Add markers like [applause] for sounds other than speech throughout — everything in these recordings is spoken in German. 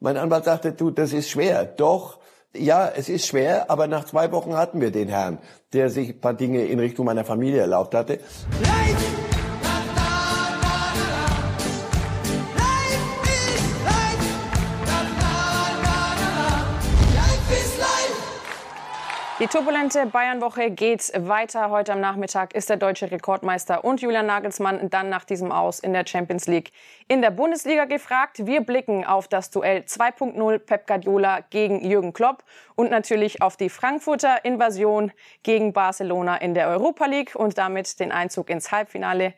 Mein Anwalt sagte, du, das ist schwer. Doch, ja, es ist schwer, aber nach zwei Wochen hatten wir den Herrn, der sich ein paar Dinge in Richtung meiner Familie erlaubt hatte. Life! Die turbulente Bayernwoche geht weiter. Heute am Nachmittag ist der deutsche Rekordmeister und Julian Nagelsmann dann nach diesem Aus in der Champions League in der Bundesliga gefragt. Wir blicken auf das Duell 2.0 Pep Guardiola gegen Jürgen Klopp und natürlich auf die Frankfurter Invasion gegen Barcelona in der Europa League und damit den Einzug ins Halbfinale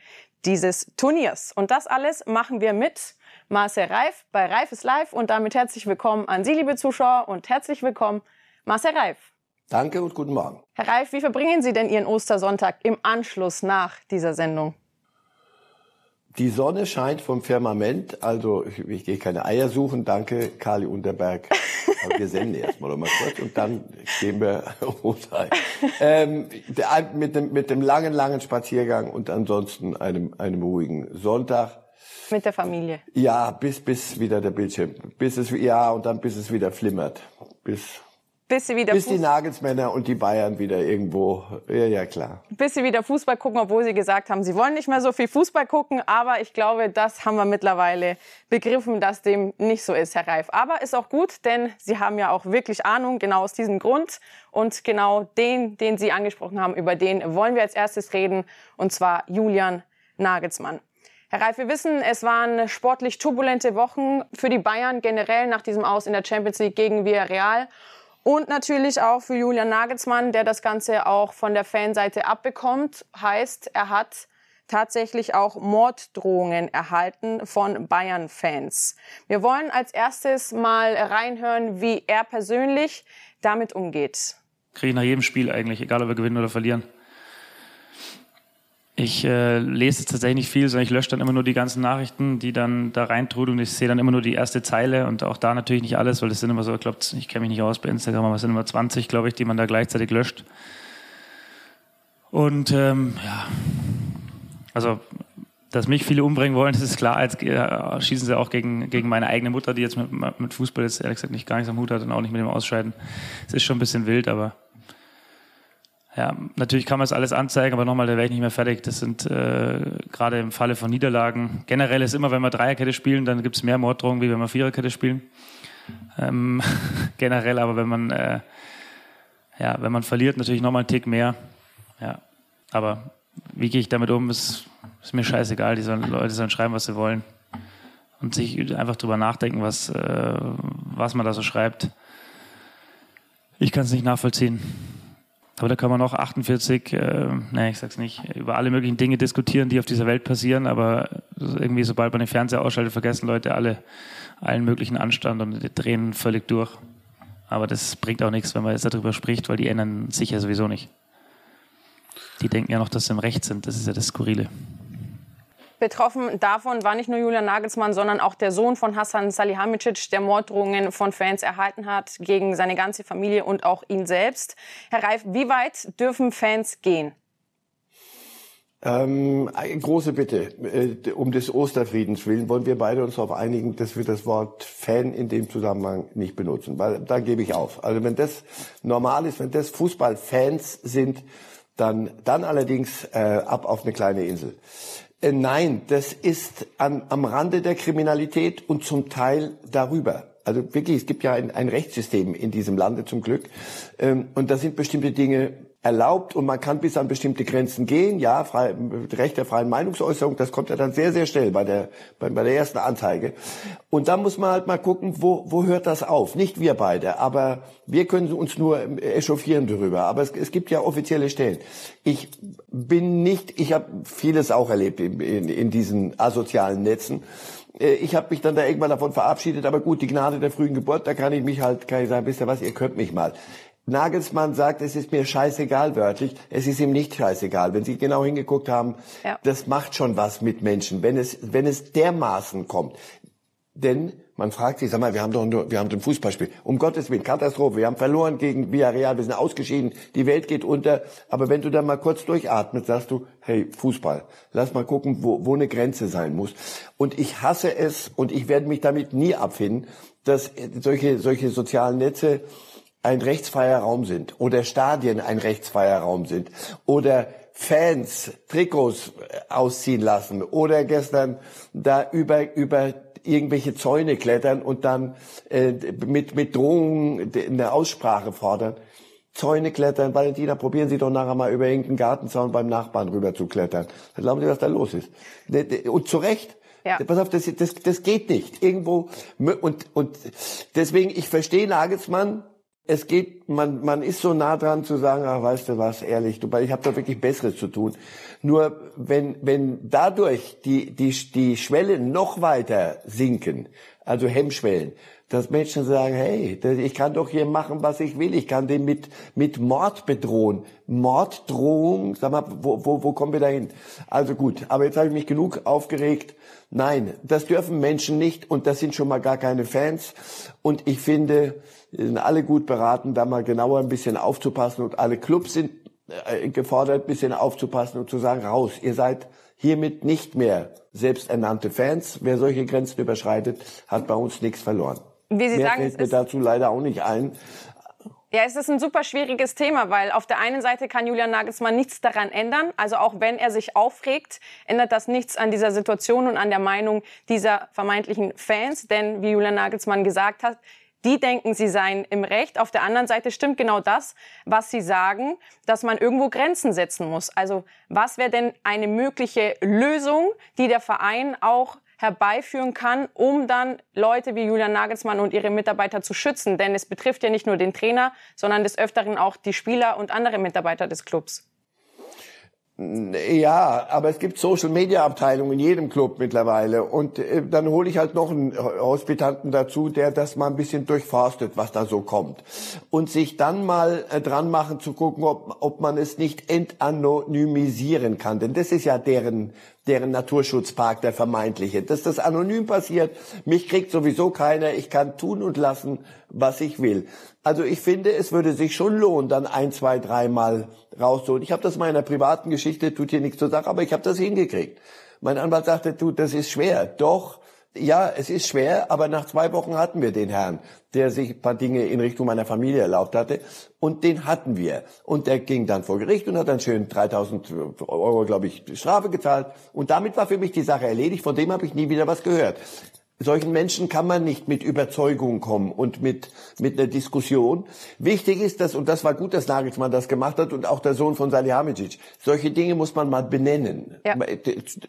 dieses Turniers. Und das alles machen wir mit Marcel Reif bei Reif ist live und damit herzlich willkommen an Sie, liebe Zuschauer und herzlich willkommen Marcel Reif. Danke und guten Morgen. Herr Reif, wie verbringen Sie denn Ihren Ostersonntag im Anschluss nach dieser Sendung? Die Sonne scheint vom Firmament, also ich, ich gehe keine Eier suchen, danke Kali Unterberg. [laughs] Aber wir senden erstmal noch mal kurz und dann gehen wir [laughs] Rotei. Ähm, mit, dem, mit dem langen, langen Spaziergang und ansonsten einem, einem ruhigen Sonntag. Mit der Familie? Ja, bis, bis wieder der Bildschirm, bis es, ja, und dann bis es wieder flimmert. Bis bis sie wieder bis die Nagelsmänner und die Bayern wieder irgendwo ja ja klar. Bis sie wieder Fußball gucken obwohl sie gesagt haben sie wollen nicht mehr so viel Fußball gucken. Aber ich glaube das haben wir mittlerweile begriffen dass dem nicht so ist Herr Reif. Aber ist auch gut denn sie haben ja auch wirklich Ahnung genau aus diesem Grund. Und genau den den Sie angesprochen haben über den wollen wir als erstes reden. Und zwar Julian Nagelsmann. Herr Reif, wir wissen, es waren sportlich turbulente Wochen für die Bayern generell nach diesem Aus in der Champions League gegen Villarreal. Und natürlich auch für Julian Nagelsmann, der das Ganze auch von der Fanseite abbekommt. Heißt, er hat tatsächlich auch Morddrohungen erhalten von Bayern-Fans. Wir wollen als erstes mal reinhören, wie er persönlich damit umgeht. Kriege ich nach jedem Spiel eigentlich, egal ob wir gewinnen oder verlieren. Ich äh, lese tatsächlich nicht viel, sondern ich lösche dann immer nur die ganzen Nachrichten, die dann da reintrudeln. Ich sehe dann immer nur die erste Zeile und auch da natürlich nicht alles, weil das sind immer so, ich glaube, ich kenne mich nicht aus bei Instagram, aber es sind immer 20, glaube ich, die man da gleichzeitig löscht. Und ähm, ja, also dass mich viele umbringen wollen, [laughs] das ist klar. Jetzt äh, schießen sie auch gegen, gegen meine eigene Mutter, die jetzt mit, mit Fußball jetzt ehrlich gesagt nicht gar nichts am Hut hat und auch nicht mit dem Ausscheiden. Es ist schon ein bisschen wild, aber ja, natürlich kann man es alles anzeigen, aber nochmal, da wäre ich nicht mehr fertig. Das sind äh, gerade im Falle von Niederlagen. Generell ist immer, wenn wir Dreierkette spielen, dann gibt es mehr Morddrohungen, wie wenn wir Viererkette spielen. Ähm, [laughs] generell, aber wenn man äh, ja, wenn man verliert, natürlich nochmal einen Tick mehr. Ja, aber wie gehe ich damit um, ist, ist mir scheißegal. Die sollen, Leute sollen schreiben, was sie wollen und sich einfach drüber nachdenken, was äh, was man da so schreibt. Ich kann es nicht nachvollziehen. Aber da kann man noch 48, äh, nee, ich sag's nicht, über alle möglichen Dinge diskutieren, die auf dieser Welt passieren, aber irgendwie, sobald man den Fernseher ausschaltet, vergessen Leute alle allen möglichen Anstand und drehen völlig durch. Aber das bringt auch nichts, wenn man jetzt darüber spricht, weil die ändern sich ja sowieso nicht. Die denken ja noch, dass sie im Recht sind. Das ist ja das Skurrile. Betroffen davon war nicht nur Julian Nagelsmann, sondern auch der Sohn von Hassan Salihamidzic, der Morddrohungen von Fans erhalten hat gegen seine ganze Familie und auch ihn selbst. Herr Reif, wie weit dürfen Fans gehen? Ähm, eine große Bitte. Äh, um des Osterfriedens willen wollen wir beide uns darauf einigen, dass wir das Wort Fan in dem Zusammenhang nicht benutzen, weil da gebe ich auf. Also wenn das normal ist, wenn das Fußballfans sind, dann, dann allerdings äh, ab auf eine kleine Insel. Äh, nein, das ist an, am Rande der Kriminalität und zum Teil darüber. Also wirklich, es gibt ja ein, ein Rechtssystem in diesem Lande zum Glück. Ähm, und da sind bestimmte Dinge erlaubt und man kann bis an bestimmte Grenzen gehen. Ja, frei, Recht der freien Meinungsäußerung, das kommt ja dann sehr, sehr schnell bei der, bei, bei der ersten Anzeige. Und da muss man halt mal gucken, wo, wo hört das auf? Nicht wir beide, aber wir können uns nur echauffieren darüber. Aber es, es gibt ja offizielle Stellen. Ich bin nicht, ich habe vieles auch erlebt in, in, in diesen asozialen Netzen äh, ich habe mich dann da irgendwann davon verabschiedet, aber gut, die Gnade der frühen Geburt, da kann ich mich halt, kann ich sagen, wisst ihr was, ihr könnt mich mal. Nagelsmann sagt, es ist mir scheißegal wörtlich. Es ist ihm nicht scheißegal. Wenn Sie genau hingeguckt haben, ja. das macht schon was mit Menschen, wenn es, wenn es dermaßen kommt. Denn Man fragt sich, sag mal, wir haben doch nur, wir haben ein Fußballspiel. Um Gottes Willen, Katastrophe. Wir haben verloren gegen Villarreal, wir sind ausgeschieden, die Welt geht unter. Aber wenn du da mal kurz durchatmest, sagst du, hey, Fußball, lass mal gucken, wo, wo eine Grenze sein muss. Und ich hasse es und ich werde mich damit nie abfinden, dass solche, solche sozialen Netze ein rechtsfreier Raum sind oder Stadien ein rechtsfreier Raum sind oder Fans Trikots ausziehen lassen oder gestern da über, über irgendwelche Zäune klettern und dann äh, mit, mit Drohungen eine Aussprache fordern. Zäune klettern. Valentina, probieren Sie doch nachher mal über irgendeinen Gartenzaun beim Nachbarn rüber zu klettern. Dann glauben Sie, was da los ist. Und zu Recht. Ja. Pass auf, das, das, das geht nicht. Irgendwo und und deswegen ich verstehe Nagelsmann. Es geht, man man ist so nah dran zu sagen, ach, weißt du was, ehrlich, du, ich habe da wirklich Besseres zu tun. Nur wenn, wenn dadurch die, die, die Schwellen noch weiter sinken, also Hemmschwellen, dass Menschen sagen, hey, ich kann doch hier machen, was ich will. Ich kann den mit, mit Mord bedrohen. Morddrohung, sag mal, wo, wo, wo kommen wir da hin? Also gut, aber jetzt habe ich mich genug aufgeregt. Nein, das dürfen Menschen nicht und das sind schon mal gar keine Fans. Und ich finde, sind alle gut beraten, da mal genauer ein bisschen aufzupassen und alle Clubs sind äh, gefordert, bisschen aufzupassen und zu sagen, raus, ihr seid hiermit nicht mehr selbsternannte Fans. Wer solche Grenzen überschreitet, hat bei uns nichts verloren. Wie Sie Mehr sagen, fällt mir dazu leider auch nicht ein. Ja, es ist ein super schwieriges Thema, weil auf der einen Seite kann Julian Nagelsmann nichts daran ändern. Also auch wenn er sich aufregt, ändert das nichts an dieser Situation und an der Meinung dieser vermeintlichen Fans. Denn wie Julian Nagelsmann gesagt hat, die denken, sie seien im Recht. Auf der anderen Seite stimmt genau das, was sie sagen, dass man irgendwo Grenzen setzen muss. Also was wäre denn eine mögliche Lösung, die der Verein auch herbeiführen kann, um dann Leute wie Julian Nagelsmann und ihre Mitarbeiter zu schützen? Denn es betrifft ja nicht nur den Trainer, sondern des Öfteren auch die Spieler und andere Mitarbeiter des Clubs. Ja, aber es gibt Social Media Abteilungen in jedem Club mittlerweile. Und äh, dann hole ich halt noch einen Hospitanten dazu, der das mal ein bisschen durchforstet, was da so kommt. Und sich dann mal äh, dran machen zu gucken, ob, ob man es nicht entanonymisieren kann, denn das ist ja deren deren Naturschutzpark, der vermeintliche. Dass das anonym passiert, mich kriegt sowieso keiner, ich kann tun und lassen, was ich will. Also ich finde, es würde sich schon lohnen, dann ein, zwei, dreimal rauszuholen. Ich habe das mal in einer privaten Geschichte, tut hier nichts zur Sache, aber ich habe das hingekriegt. Mein Anwalt sagte, du, das ist schwer. Doch, ja, es ist schwer, aber nach zwei Wochen hatten wir den Herrn, der sich ein paar Dinge in Richtung meiner Familie erlaubt hatte. Und den hatten wir. Und der ging dann vor Gericht und hat dann schön 3000 Euro, glaube ich, Strafe gezahlt. Und damit war für mich die Sache erledigt. Von dem habe ich nie wieder was gehört solchen Menschen kann man nicht mit Überzeugung kommen und mit, mit einer Diskussion. Wichtig ist das, und das war gut, dass Nagelsmann das gemacht hat und auch der Sohn von Salihamidzic. Solche Dinge muss man mal benennen. Ja.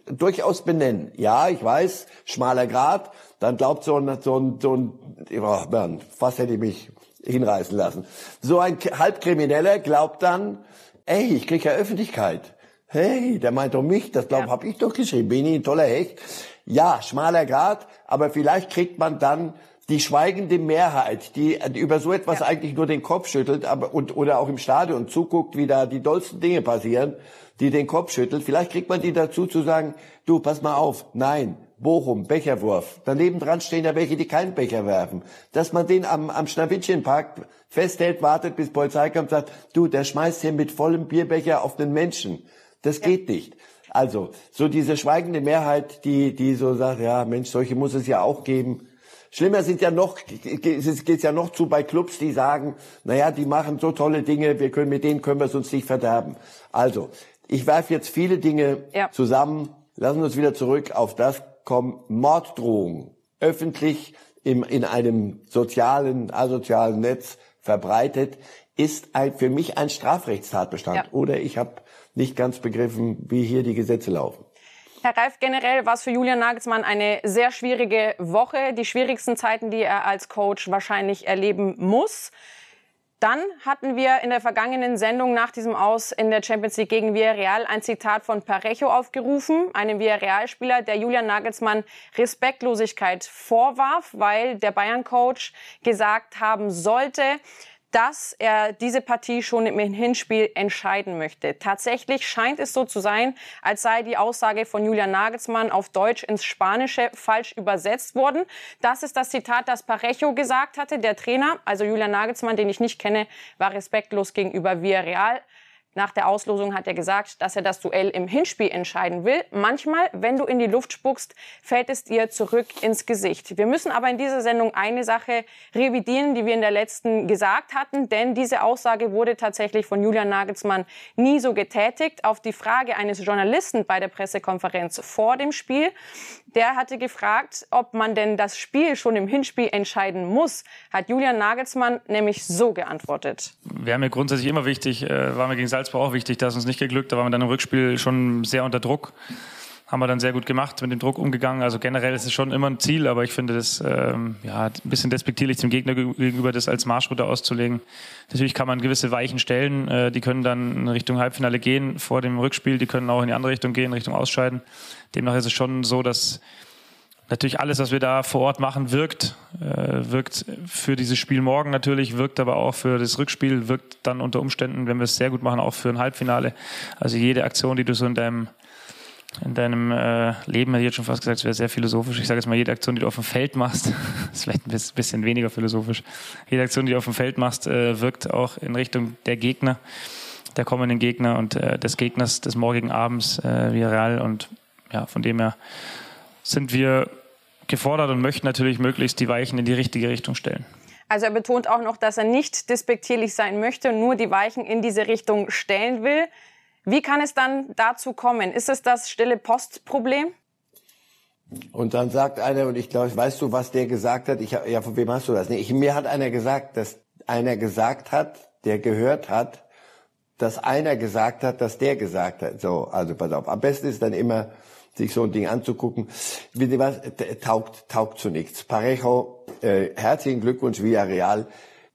Durchaus benennen. Ja, ich weiß, schmaler Grad, dann glaubt so ein, so ein, so ein oh Mann, fast hätte ich mich hinreißen lassen. So ein Halbkrimineller glaubt dann, ey, ich krieg ja Öffentlichkeit. Hey, der meint doch mich, das glaub, ja. hab ich doch geschrieben, bin ich ein toller Hecht. Ja, schmaler Grad, aber vielleicht kriegt man dann die schweigende Mehrheit, die über so etwas ja. eigentlich nur den Kopf schüttelt, aber und oder auch im Stadion zuguckt, wie da die dollsten Dinge passieren, die den Kopf schüttelt. Vielleicht kriegt man die dazu zu sagen: Du, pass mal auf, nein, Bochum, Becherwurf. Daneben dran stehen ja welche, die keinen Becher werfen. Dass man den am, am Schnawittchenpark festhält, wartet, bis Polizei kommt und sagt, du, der schmeißt hier mit vollem Bierbecher auf den Menschen. Das ja. geht nicht. Also, so diese schweigende Mehrheit, die, die so sagt, ja, Mensch, solche muss es ja auch geben. Schlimmer sind ja noch, es geht ja noch zu bei Clubs, die sagen, naja, die machen so tolle Dinge, wir können, mit denen können wir es uns nicht verderben. Also, ich werfe jetzt viele Dinge ja. zusammen. Lassen wir uns wieder zurück auf das kommen. Morddrohungen. Öffentlich im, in einem sozialen, asozialen Netz verbreitet, ist ein, für mich ein Strafrechtstatbestand. Ja. Oder ich habe nicht ganz begriffen, wie hier die Gesetze laufen. Herr Reif, generell war es für Julian Nagelsmann eine sehr schwierige Woche, die schwierigsten Zeiten, die er als Coach wahrscheinlich erleben muss. Dann hatten wir in der vergangenen Sendung nach diesem Aus in der Champions League gegen Villarreal ein Zitat von Parejo aufgerufen, einem Villarreal-Spieler, der Julian Nagelsmann Respektlosigkeit vorwarf, weil der Bayern-Coach gesagt haben sollte, dass er diese Partie schon im Hinspiel entscheiden möchte. Tatsächlich scheint es so zu sein, als sei die Aussage von Julian Nagelsmann auf Deutsch ins Spanische falsch übersetzt worden. Das ist das Zitat, das Parejo gesagt hatte. Der Trainer, also Julian Nagelsmann, den ich nicht kenne, war respektlos gegenüber Villarreal. Nach der Auslosung hat er gesagt, dass er das Duell im Hinspiel entscheiden will. Manchmal, wenn du in die Luft spuckst, fällt es dir zurück ins Gesicht. Wir müssen aber in dieser Sendung eine Sache revidieren, die wir in der letzten gesagt hatten, denn diese Aussage wurde tatsächlich von Julian Nagelsmann nie so getätigt. Auf die Frage eines Journalisten bei der Pressekonferenz vor dem Spiel, der hatte gefragt, ob man denn das Spiel schon im Hinspiel entscheiden muss, hat Julian Nagelsmann nämlich so geantwortet. Wäre mir grundsätzlich immer wichtig, äh, war mir gegen Salzburg auch wichtig, dass uns nicht geglückt, da waren wir dann im Rückspiel schon sehr unter Druck. Haben wir dann sehr gut gemacht, mit dem Druck umgegangen. Also generell ist es schon immer ein Ziel, aber ich finde das ähm, ja, ein bisschen despektierlich dem Gegner gegenüber, das als Marschroute auszulegen. Natürlich kann man gewisse Weichen stellen, äh, die können dann in Richtung Halbfinale gehen vor dem Rückspiel, die können auch in die andere Richtung gehen, Richtung Ausscheiden. Demnach ist es schon so, dass natürlich alles, was wir da vor Ort machen, wirkt. Äh, wirkt für dieses Spiel morgen natürlich, wirkt aber auch für das Rückspiel, wirkt dann unter Umständen, wenn wir es sehr gut machen, auch für ein Halbfinale. Also jede Aktion, die du so in deinem in deinem äh, Leben, hätte ich jetzt schon fast gesagt, es wäre sehr philosophisch. Ich sage jetzt mal, jede Aktion, die du auf dem Feld machst, [laughs] ist vielleicht ein bisschen weniger philosophisch. Jede Aktion, die du auf dem Feld machst, äh, wirkt auch in Richtung der Gegner, der kommenden Gegner und äh, des Gegners des morgigen Abends, äh, Real. Und ja, von dem her sind wir gefordert und möchten natürlich möglichst die Weichen in die richtige Richtung stellen. Also er betont auch noch, dass er nicht despektierlich sein möchte, nur die Weichen in diese Richtung stellen will. Wie kann es dann dazu kommen? Ist es das stille Postproblem? Und dann sagt einer, und ich glaube, weißt du, was der gesagt hat? Ich, ja, von wem hast du das? Nee, ich, mir hat einer gesagt, dass einer gesagt hat, der gehört hat, dass einer gesagt hat, dass der gesagt hat. So, also pass auf. Am besten ist dann immer, sich so ein Ding anzugucken. Ihr was? Taugt, taugt zu nichts. Parejo, äh, herzlichen Glückwunsch, Villarreal.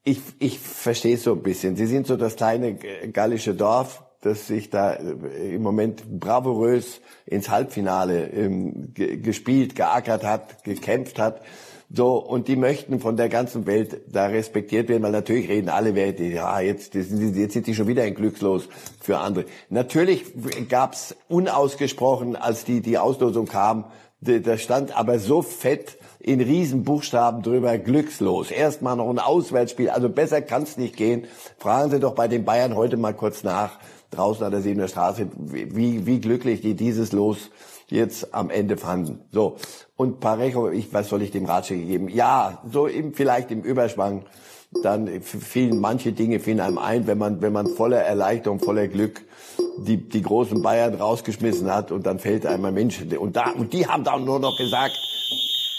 Ich, ich verstehe es so ein bisschen. Sie sind so das kleine gallische Dorf, das sich da äh, im Moment bravourös ins Halbfinale ähm, gespielt, geackert hat, gekämpft hat. So, und die möchten von der ganzen Welt da respektiert werden, weil natürlich reden alle Werte, ja, jetzt, jetzt sind die schon wieder ein Glückslos für andere. Natürlich gab's unausgesprochen, als die, die Auslosung kam, da stand aber so fett in Riesenbuchstaben drüber, glückslos. Erstmal noch ein Auswärtsspiel, also besser kann's nicht gehen. Fragen Sie doch bei den Bayern heute mal kurz nach, draußen an der Siebener Straße, wie, wie glücklich die dieses Los jetzt am Ende fanden. So. Und Parejo, ich, was soll ich dem Ratschläge geben? Ja, so eben vielleicht im Überschwang, dann fielen manche Dinge fielen einem ein, wenn man, wenn man voller Erleichterung, voller Glück die, die großen Bayern rausgeschmissen hat und dann fällt einem ein Mensch. Und da, und die haben dann nur noch gesagt,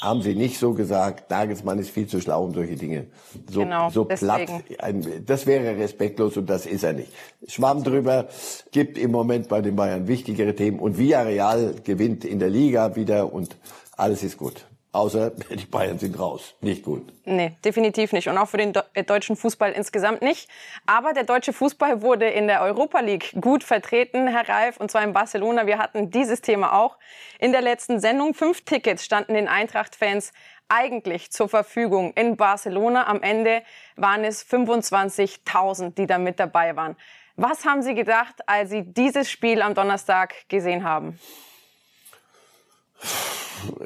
haben sie nicht so gesagt. Nagelsmann ist viel zu schlau um solche Dinge. So, genau, so platt. Ein, das wäre respektlos und das ist er nicht. Schwamm drüber gibt im Moment bei den Bayern wichtigere Themen und Villarreal gewinnt in der Liga wieder und alles ist gut. Außer [laughs] die Bayern sind raus. Nicht gut. Nee, definitiv nicht. Und auch für den äh, deutschen Fußball insgesamt nicht. Aber der deutsche Fußball wurde in der Europa League gut vertreten, Herr Reif, und zwar in Barcelona. Wir hatten dieses Thema auch in der letzten Sendung. Fünf Tickets standen den Eintracht-Fans eigentlich zur Verfügung in Barcelona. Am Ende waren es 25.000, die da mit dabei waren. Was haben Sie gedacht, als Sie dieses Spiel am Donnerstag gesehen haben?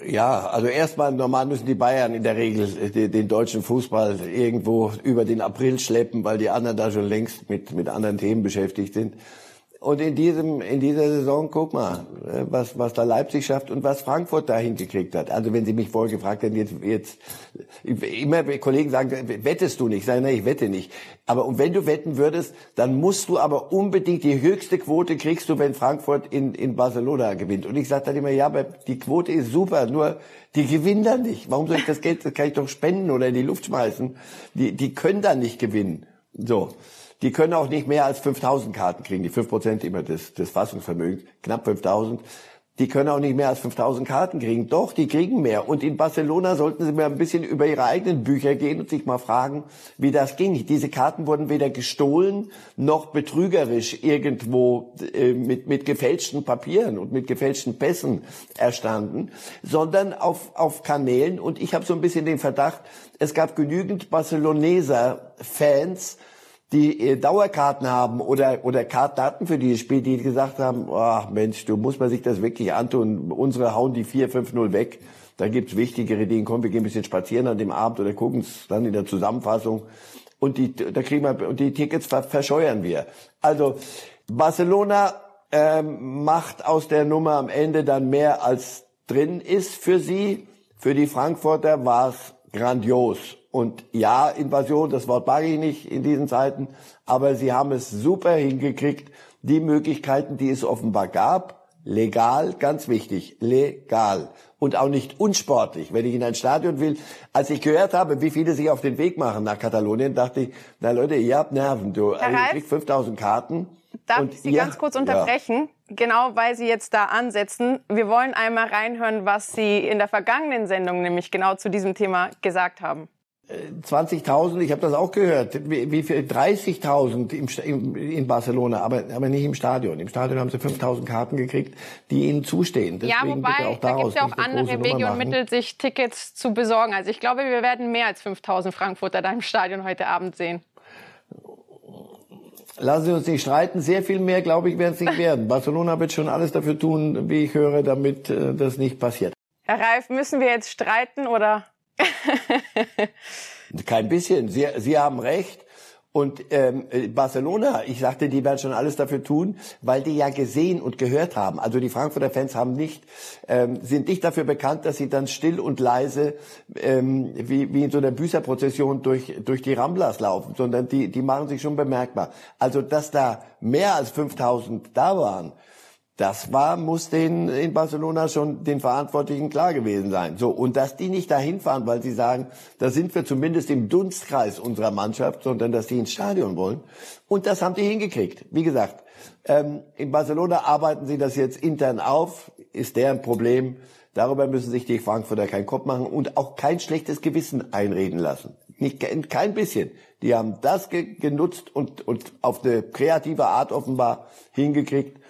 Ja, also erstmal normal müssen die Bayern in der Regel den, den deutschen Fußball irgendwo über den April schleppen, weil die anderen da schon längst mit, mit anderen Themen beschäftigt sind. Und in diesem, in dieser Saison, guck mal, äh, was, was da Leipzig schafft und was Frankfurt da hingekriegt hat. Also wenn Sie mich vorher gefragt hätten, jetzt, jetzt, immer Kollegen sagen, wettest du nicht? Ich sage, nein, ich wette nicht. Aber und wenn du wetten würdest, dann musst du aber unbedingt die höchste Quote kriegst du, wenn Frankfurt in, in Barcelona gewinnt. Und ich sage dann immer, ja, aber die Quote ist super, nur die gewinnen dann nicht. Warum soll ich das Geld, das kann ich doch spenden oder in die Luft schmeißen. Die, die können dann nicht gewinnen. So. Die können auch nicht mehr als 5000 Karten kriegen, die 5% immer des, des Fassungsvermögens, knapp 5000. die können auch nicht mehr als 5000 Karten kriegen. Doch, die kriegen mehr. Und in Barcelona sollten sie mal ein bisschen über ihre eigenen Bücher gehen und sich mal fragen, wie das ging. Diese Karten wurden weder gestohlen noch betrügerisch irgendwo äh, mit, mit gefälschten Papieren und mit gefälschten Pässen erstanden, sondern auf, auf Kanälen. Und ich habe so ein bisschen den Verdacht, es gab genügend Barceloneser Fans, die äh, Dauerkarten haben oder, oder Kartdaten für dieses Spiel, die gesagt haben, ach Mensch, du musst man sich das wirklich antun. Unsere hauen die 4-5-0 weg. Da gibt's wichtigere Dinge. Komm, wir gehen ein bisschen spazieren an dem Abend oder gucken es dann in der Zusammenfassung. Und die, da kriegen wir, und die Tickets verscheuern wir. Also, Barcelona ähm, macht aus der Nummer am Ende dann mehr als drin ist für sie. Für die Frankfurter war es grandios. Und ja, Invasion, das Wort mag ich nicht in diesen Zeiten, aber sie haben es super hingekriegt, die Möglichkeiten, die es offenbar gab, legal, ganz wichtig, legal und auch nicht unsportlich. Wenn ich in ein Stadion will, als ich gehört habe, wie viele sich auf den Weg machen nach Katalonien, dachte ich, na Leute, ihr habt Nerven, du, Herr also, ihr kriegt 5000 Karten. Darf und ich Sie ihr, ganz kurz unterbrechen? Ja. Genau, weil Sie jetzt da ansetzen. Wir wollen einmal reinhören, was Sie in der vergangenen Sendung nämlich genau zu diesem Thema gesagt haben. 20.000, ich habe das auch gehört, wie, viel 30.000 im, in Barcelona, aber, aber nicht im Stadion. Im Stadion haben sie 5.000 Karten gekriegt, die ihnen zustehen. Deswegen ja, wobei, da gibt es ja auch andere Wege und Mittel, sich Tickets zu besorgen. Also ich glaube, wir werden mehr als 5.000 Frankfurter da im Stadion heute Abend sehen. Lassen Sie uns nicht streiten. Sehr viel mehr, glaube ich, werden es nicht werden. [laughs] Barcelona wird schon alles dafür tun, wie ich höre, damit äh, das nicht passiert. Herr Reif, müssen wir jetzt streiten oder [laughs] Kein bisschen. Sie, Sie haben recht. Und ähm, Barcelona, ich sagte, die werden schon alles dafür tun, weil die ja gesehen und gehört haben. Also die Frankfurter Fans haben nicht, ähm, sind nicht dafür bekannt, dass sie dann still und leise ähm, wie, wie in so einer Büßerprozession durch, durch die Ramblas laufen, sondern die, die machen sich schon bemerkbar. Also dass da mehr als 5000 da waren, das war, muss den in Barcelona schon den Verantwortlichen klar gewesen sein. So. Und dass die nicht dahin fahren, weil sie sagen, da sind wir zumindest im Dunstkreis unserer Mannschaft, sondern dass die ins Stadion wollen. Und das haben die hingekriegt. Wie gesagt, ähm, in Barcelona arbeiten sie das jetzt intern auf, ist deren Problem. Darüber müssen sich die Frankfurter keinen Kopf machen und auch kein schlechtes Gewissen einreden lassen. Nicht, kein bisschen. Die haben das ge genutzt und, und auf eine kreative Art offenbar hingekriegt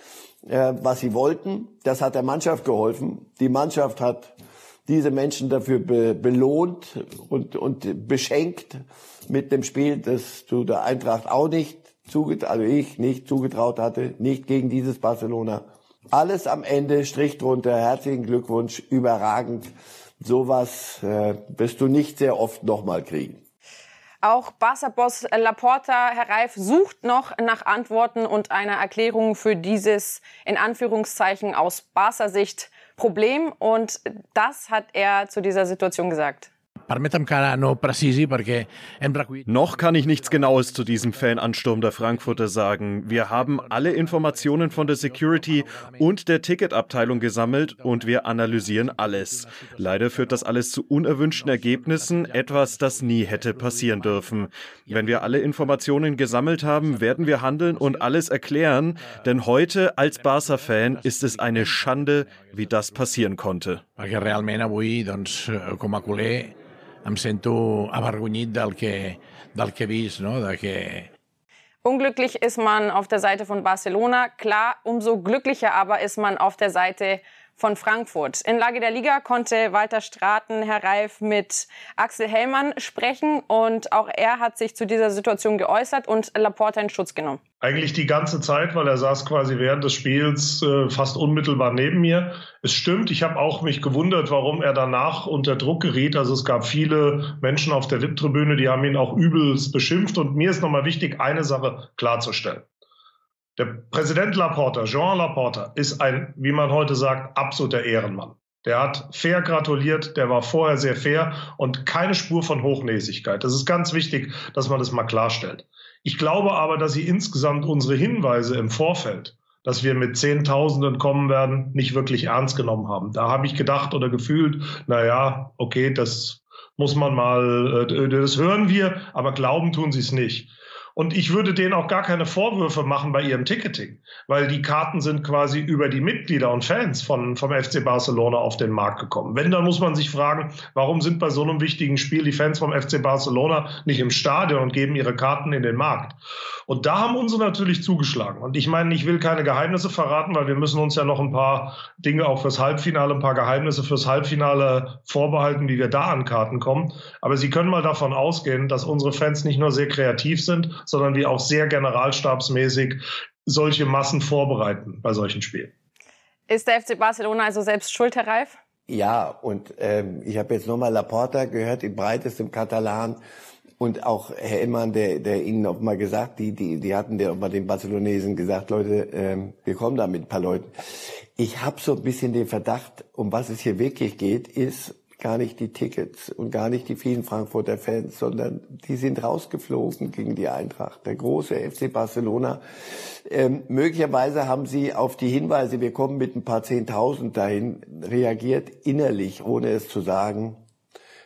äh, was sie wollten. Das hat der Mannschaft geholfen. Die Mannschaft hat diese Menschen dafür be belohnt und, und beschenkt mit dem Spiel, das du der Eintracht auch nicht zugetraut, also ich nicht zugetraut hatte, nicht gegen dieses Barcelona. Alles am Ende, Strich drunter, herzlichen Glückwunsch, überragend. Sowas äh, wirst du nicht sehr oft nochmal kriegen. Auch Barca-Boss Laporta, Herr Reif, sucht noch nach Antworten und einer Erklärung für dieses, in Anführungszeichen, aus Barca-Sicht Problem. Und das hat er zu dieser Situation gesagt. Noch kann ich nichts Genaues zu diesem Fanansturm der Frankfurter sagen. Wir haben alle Informationen von der Security und der Ticketabteilung gesammelt und wir analysieren alles. Leider führt das alles zu unerwünschten Ergebnissen, etwas, das nie hätte passieren dürfen. Wenn wir alle Informationen gesammelt haben, werden wir handeln und alles erklären, denn heute als Barca-Fan ist es eine Schande, wie das passieren konnte. Perquè realment avui, doncs, com a culer, em sento avergonyit del que, del que he vist, no? de que Unglücklich ist man auf der Seite von Barcelona. Klar, umso glücklicher aber ist man auf der Seite von Frankfurt. In Lage der Liga konnte Walter Straten, Herr Reif, mit Axel Hellmann sprechen und auch er hat sich zu dieser Situation geäußert und Laporta in Schutz genommen. Eigentlich die ganze Zeit, weil er saß quasi während des Spiels äh, fast unmittelbar neben mir. Es stimmt, ich habe auch mich gewundert, warum er danach unter Druck geriet. Also es gab viele Menschen auf der VIP-Tribüne, die haben ihn auch übelst beschimpft. Und mir ist nochmal wichtig, eine Sache klarzustellen. Der Präsident Laporta, Jean Laporta, ist ein, wie man heute sagt, absoluter Ehrenmann. Der hat fair gratuliert, der war vorher sehr fair und keine Spur von Hochnäsigkeit. Das ist ganz wichtig, dass man das mal klarstellt. Ich glaube aber, dass sie insgesamt unsere Hinweise im Vorfeld, dass wir mit Zehntausenden kommen werden, nicht wirklich ernst genommen haben. Da habe ich gedacht oder gefühlt, na ja, okay, das muss man mal, äh, das hören wir, aber glauben tun sie es nicht. Und ich würde denen auch gar keine Vorwürfe machen bei ihrem Ticketing, weil die Karten sind quasi über die Mitglieder und Fans von, vom FC Barcelona auf den Markt gekommen. Wenn, dann muss man sich fragen, warum sind bei so einem wichtigen Spiel die Fans vom FC Barcelona nicht im Stadion und geben ihre Karten in den Markt? Und da haben unsere natürlich zugeschlagen. Und ich meine, ich will keine Geheimnisse verraten, weil wir müssen uns ja noch ein paar Dinge auch fürs Halbfinale, ein paar Geheimnisse fürs Halbfinale vorbehalten, wie wir da an Karten kommen. Aber Sie können mal davon ausgehen, dass unsere Fans nicht nur sehr kreativ sind, sondern wir auch sehr generalstabsmäßig solche Massen vorbereiten bei solchen Spielen. Ist der FC Barcelona also selbst schuld, Herr Reif? Ja, und ähm, ich habe jetzt nochmal Laporta gehört, in breitestem Katalan. Und auch Herr Immann, der, der Ihnen auch mal gesagt, die, die, die hatten der auch mal den Barcelonesen gesagt, Leute, ähm, wir kommen da mit ein paar Leuten. Ich habe so ein bisschen den Verdacht, um was es hier wirklich geht, ist, gar nicht die Tickets und gar nicht die vielen Frankfurter Fans, sondern die sind rausgeflogen gegen die Eintracht. Der große FC Barcelona. Ähm, möglicherweise haben sie auf die Hinweise, wir kommen mit ein paar Zehntausend dahin, reagiert innerlich, ohne es zu sagen.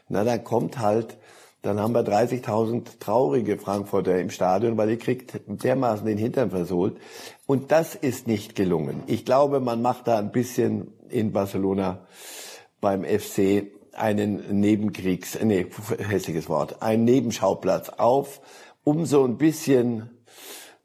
Na, dann kommt halt, dann haben wir 30.000 traurige Frankfurter im Stadion, weil ihr kriegt dermaßen den Hintern versohlt. Und das ist nicht gelungen. Ich glaube, man macht da ein bisschen in Barcelona beim FC einen Nebenkriegs, nee, hässliches Wort, einen Nebenschauplatz auf, um so ein bisschen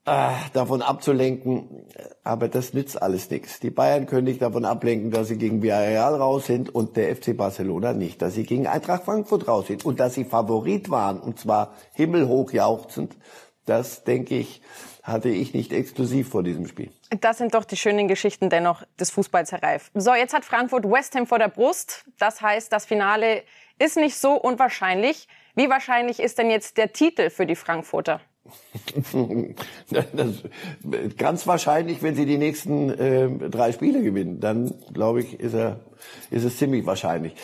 äh, davon abzulenken. Aber das nützt alles nichts. Die Bayern können nicht davon ablenken, dass sie gegen Villarreal raus sind und der FC Barcelona nicht, dass sie gegen Eintracht Frankfurt raus sind und dass sie Favorit waren und zwar himmelhoch jauchzend. Das, denke ich, hatte ich nicht exklusiv vor diesem Spiel. Das sind doch die schönen Geschichten dennoch des Fußballs, Herr. So, jetzt hat Frankfurt West Ham vor der Brust. Das heißt, das Finale ist nicht so unwahrscheinlich. Wie wahrscheinlich ist denn jetzt der Titel für die Frankfurter? [laughs] das, ganz wahrscheinlich, wenn sie die nächsten äh, drei Spiele gewinnen, dann glaube ich, ist er ist es ziemlich wahrscheinlich.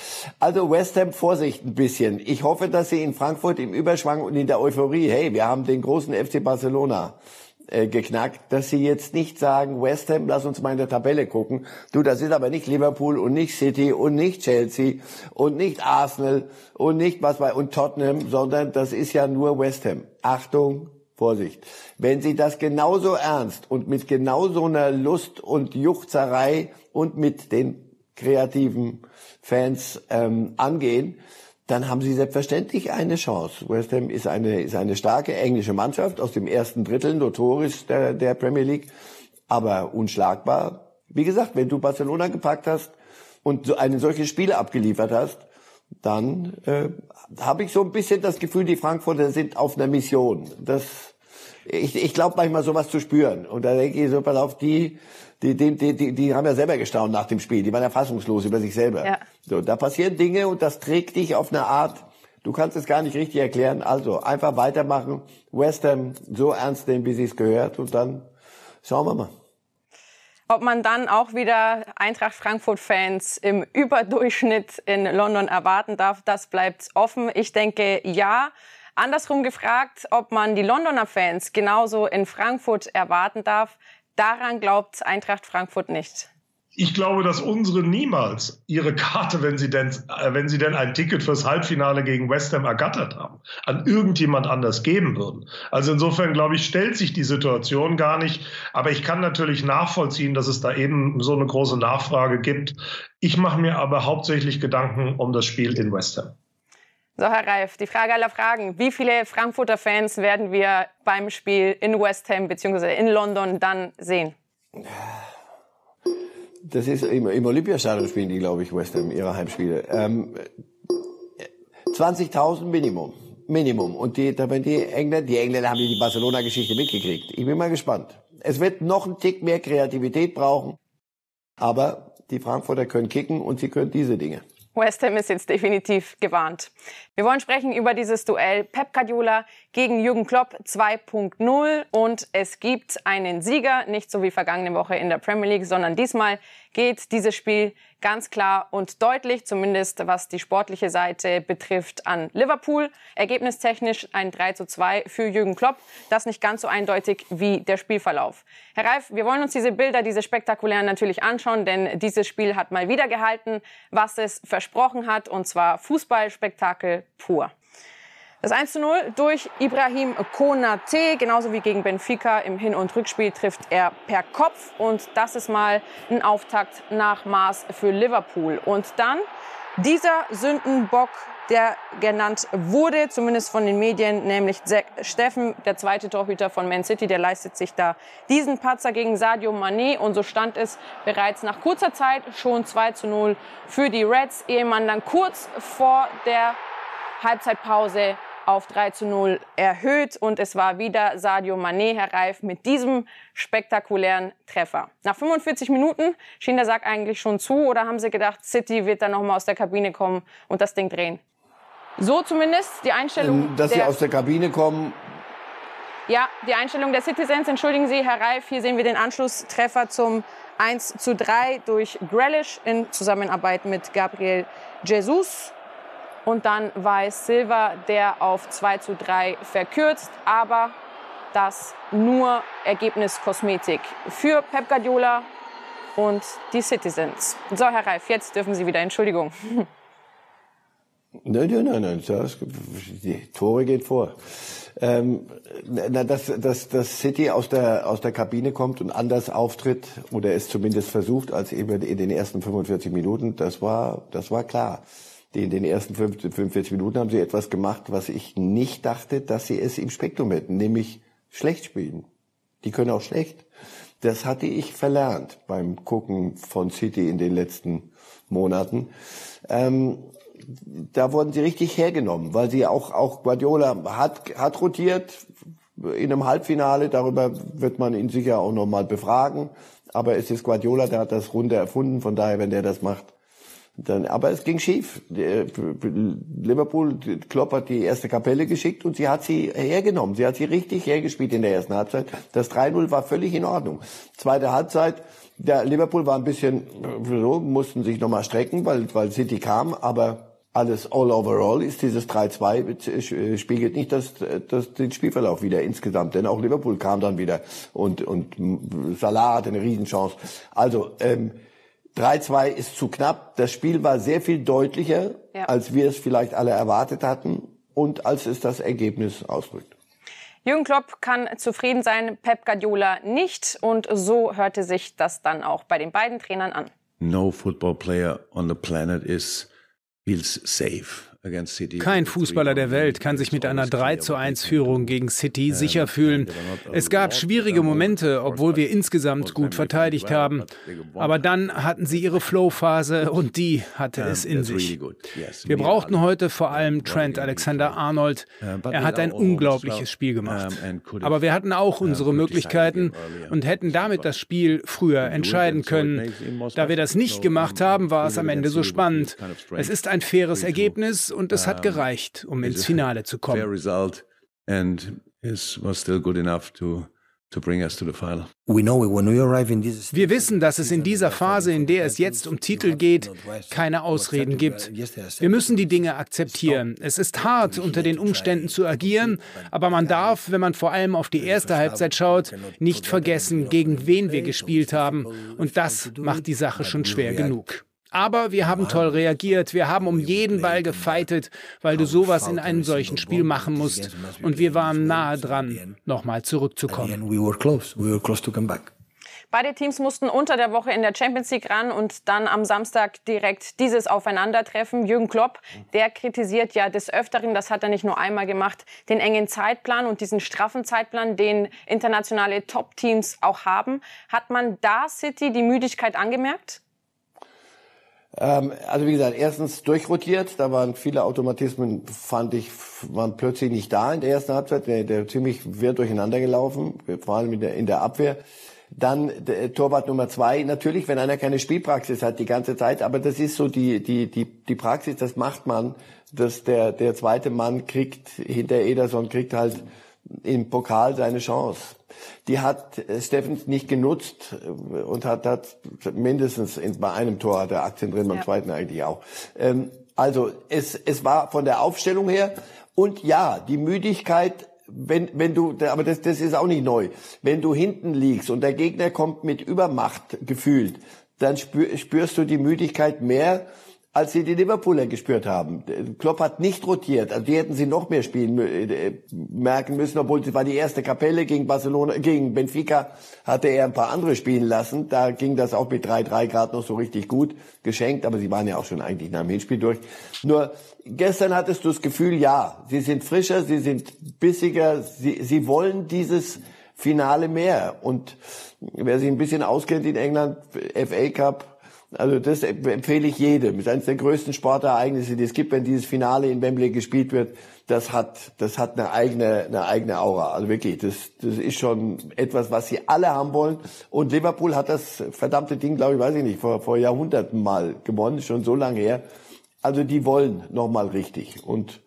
Also West Ham Vorsicht ein bisschen. Ich hoffe, dass sie in Frankfurt im Überschwang und in der Euphorie, hey, wir haben den großen FC Barcelona äh, geknackt, dass sie jetzt nicht sagen, West Ham, lass uns mal in der Tabelle gucken. Du, das ist aber nicht Liverpool und nicht City und nicht Chelsea und nicht Arsenal und nicht was bei und Tottenham, sondern das ist ja nur West Ham. Achtung, Vorsicht. Wenn Sie das genauso ernst und mit genau so einer Lust und Juchzerei und mit den kreativen Fans ähm, angehen, dann haben sie selbstverständlich eine Chance. West Ham ist eine, ist eine starke englische Mannschaft aus dem ersten Drittel, notorisch der, der Premier League, aber unschlagbar. Wie gesagt, wenn du Barcelona gepackt hast und so eine solche Spiele abgeliefert hast, dann äh, habe ich so ein bisschen das Gefühl, die Frankfurter sind auf einer Mission. Das, ich ich glaube manchmal sowas zu spüren. Und da denke ich so, pass auf, die, die, die, die, die, haben ja selber gestaunt nach dem Spiel. Die waren ja fassungslos über sich selber. Ja. So, da passieren Dinge und das trägt dich auf eine Art, du kannst es gar nicht richtig erklären. Also einfach weitermachen, West Ham so ernst nehmen, wie sie es gehört und dann schauen wir mal. Ob man dann auch wieder Eintracht Frankfurt-Fans im Überdurchschnitt in London erwarten darf, das bleibt offen. Ich denke, ja. Andersrum gefragt, ob man die Londoner Fans genauso in Frankfurt erwarten darf, daran glaubt Eintracht Frankfurt nicht ich glaube, dass unsere niemals ihre Karte, wenn sie denn, äh, wenn sie denn ein Ticket fürs Halbfinale gegen West Ham ergattert haben, an irgendjemand anders geben würden. Also insofern glaube ich, stellt sich die Situation gar nicht. Aber ich kann natürlich nachvollziehen, dass es da eben so eine große Nachfrage gibt. Ich mache mir aber hauptsächlich Gedanken um das Spiel in West Ham. So, Herr Reif, die Frage aller Fragen. Wie viele Frankfurter Fans werden wir beim Spiel in West Ham bzw. in London dann sehen? Das ist im, im Olympiastadion spielen die, glaube ich, West Ham, ihre Heimspiele. Ähm, 20.000 Minimum. Minimum. Und die, die Engländer, die Engländer haben die Barcelona-Geschichte mitgekriegt. Ich bin mal gespannt. Es wird noch einen Tick mehr Kreativität brauchen. Aber die Frankfurter können kicken und sie können diese Dinge. West Ham ist jetzt definitiv gewarnt. Wir wollen sprechen über dieses Duell Pep Guardiola gegen Jürgen Klopp 2.0 und es gibt einen Sieger, nicht so wie vergangene Woche in der Premier League, sondern diesmal geht dieses Spiel ganz klar und deutlich, zumindest was die sportliche Seite betrifft, an Liverpool. Ergebnistechnisch ein 3 zu 2 für Jürgen Klopp. Das nicht ganz so eindeutig wie der Spielverlauf. Herr Reif, wir wollen uns diese Bilder, diese spektakulären natürlich anschauen, denn dieses Spiel hat mal wieder gehalten, was es versprochen hat, und zwar Fußballspektakel pur. Das 1 zu 0 durch Ibrahim Konate, genauso wie gegen Benfica im Hin- und Rückspiel trifft er per Kopf. Und das ist mal ein Auftakt nach Maß für Liverpool. Und dann dieser Sündenbock, der genannt wurde, zumindest von den Medien, nämlich Steffen, der zweite Torhüter von Man City, der leistet sich da diesen Patzer gegen Sadio Mané. Und so stand es bereits nach kurzer Zeit schon 2 zu 0 für die Reds, ehe man dann kurz vor der Halbzeitpause auf 3 zu 0 erhöht und es war wieder Sadio Mané, Herr Reif, mit diesem spektakulären Treffer. Nach 45 Minuten schien der Sack eigentlich schon zu oder haben Sie gedacht, City wird dann nochmal aus der Kabine kommen und das Ding drehen? So zumindest die Einstellung. Ähm, dass sie aus der Kabine kommen. Ja, die Einstellung der Citizens. Entschuldigen Sie, Herr Reif, hier sehen wir den Anschlusstreffer zum 1 zu 3 durch Grealish in Zusammenarbeit mit Gabriel Jesus. Und dann es Silva, der auf 2 zu 3 verkürzt. Aber das nur Ergebniskosmetik für Pep Guardiola und die Citizens. So, Herr Reif, jetzt dürfen Sie wieder. Entschuldigung. Nein, nein, nein, nein. Das, die Tore geht vor. Ähm, na, dass, dass, dass City aus der, aus der Kabine kommt und anders auftritt oder es zumindest versucht als eben in den ersten 45 Minuten, das war, das war klar in den ersten 45 Minuten haben sie etwas gemacht, was ich nicht dachte, dass sie es im Spektrum hätten, nämlich schlecht spielen. Die können auch schlecht. Das hatte ich verlernt beim Gucken von City in den letzten Monaten. Ähm, da wurden sie richtig hergenommen, weil sie auch, auch Guardiola hat, hat rotiert in einem Halbfinale. Darüber wird man ihn sicher auch nochmal befragen. Aber es ist Guardiola, der hat das Runde erfunden. Von daher, wenn der das macht, dann, aber es ging schief. Liverpool, Klopp hat die erste Kapelle geschickt und sie hat sie hergenommen. Sie hat sie richtig hergespielt in der ersten Halbzeit. Das 3-0 war völlig in Ordnung. Zweite Halbzeit, der Liverpool war ein bisschen so, mussten sich nochmal strecken, weil, weil City kam, aber alles all overall ist dieses 3-2 spiegelt nicht das, das, den Spielverlauf wieder insgesamt, denn auch Liverpool kam dann wieder und, und Salah hatte eine Riesenchance. Also, ähm, 3-2 ist zu knapp. Das Spiel war sehr viel deutlicher, ja. als wir es vielleicht alle erwartet hatten und als es das Ergebnis ausdrückt. Jürgen Klopp kann zufrieden sein, Pep Guardiola nicht. Und so hörte sich das dann auch bei den beiden Trainern an. No football player on the planet is feels safe kein Fußballer der Welt kann sich mit einer 3 zu 1 Führung gegen City sicher fühlen. Es gab schwierige Momente, obwohl wir insgesamt gut verteidigt haben. Aber dann hatten sie ihre Flow-Phase und die hatte es in sich. Wir brauchten heute vor allem Trent Alexander-Arnold. Er hat ein unglaubliches Spiel gemacht. Aber wir hatten auch unsere Möglichkeiten und hätten damit das Spiel früher entscheiden können. Da wir das nicht gemacht haben, war es am Ende so spannend. Es ist ein faires Ergebnis und es hat gereicht, um ins Finale zu kommen. Wir wissen, dass es in dieser Phase, in der es jetzt um Titel geht, keine Ausreden gibt. Wir müssen die Dinge akzeptieren. Es ist hart, unter den Umständen zu agieren, aber man darf, wenn man vor allem auf die erste Halbzeit schaut, nicht vergessen, gegen wen wir gespielt haben. Und das macht die Sache schon schwer genug. Aber wir haben toll reagiert. Wir haben um jeden Ball gefeitet, weil du sowas in einem solchen Spiel machen musst. Und wir waren nahe dran, nochmal zurückzukommen. Beide Teams mussten unter der Woche in der Champions League ran und dann am Samstag direkt dieses Aufeinandertreffen. Jürgen Klopp, der kritisiert ja des Öfteren, das hat er nicht nur einmal gemacht, den engen Zeitplan und diesen straffen Zeitplan, den internationale Top-Teams auch haben. Hat man da City die Müdigkeit angemerkt? Ähm, also wie gesagt, erstens durchrotiert, da waren viele Automatismen, fand ich, waren plötzlich nicht da in der ersten Halbzeit, der, der ziemlich wirr durcheinander gelaufen, vor allem in der, in der Abwehr. Dann der Torwart Nummer zwei, natürlich, wenn einer keine Spielpraxis hat die ganze Zeit, aber das ist so die, die, die, die Praxis, das macht man, dass der, der zweite Mann kriegt, hinter Ederson kriegt halt im Pokal seine Chance. Die hat Steffens nicht genutzt und hat, hat mindestens in, bei einem Tor hat er Aktien drin, beim ja. zweiten eigentlich auch. Ähm, also es, es war von der Aufstellung her und ja, die Müdigkeit wenn, wenn du, aber das, das ist auch nicht neu. Wenn du hinten liegst und der Gegner kommt mit Übermacht gefühlt, dann spür, spürst du die Müdigkeit mehr, als sie die Liverpooler gespürt haben. Klopp hat nicht rotiert, also die hätten sie noch mehr spielen äh, merken müssen, obwohl es war die erste Kapelle gegen Barcelona, gegen Benfica hatte er ein paar andere spielen lassen. Da ging das auch mit 3-3 Grad noch so richtig gut geschenkt, aber sie waren ja auch schon eigentlich nach dem Hinspiel durch. Nur gestern hattest du das Gefühl, ja, sie sind frischer, sie sind bissiger, sie, sie wollen dieses Finale mehr. Und wer sich ein bisschen auskennt in England, FA Cup, also das empfehle ich jedem. Das ist eines der größten Sportereignisse, die es gibt, wenn dieses Finale in Wembley gespielt wird. Das hat, das hat eine eigene, eine eigene Aura. Also wirklich, das, das ist schon etwas, was sie alle haben wollen. Und Liverpool hat das verdammte Ding, glaube ich, weiß ich nicht, vor, vor Jahrhunderten mal gewonnen, schon so lange her. Also die wollen nochmal richtig. Und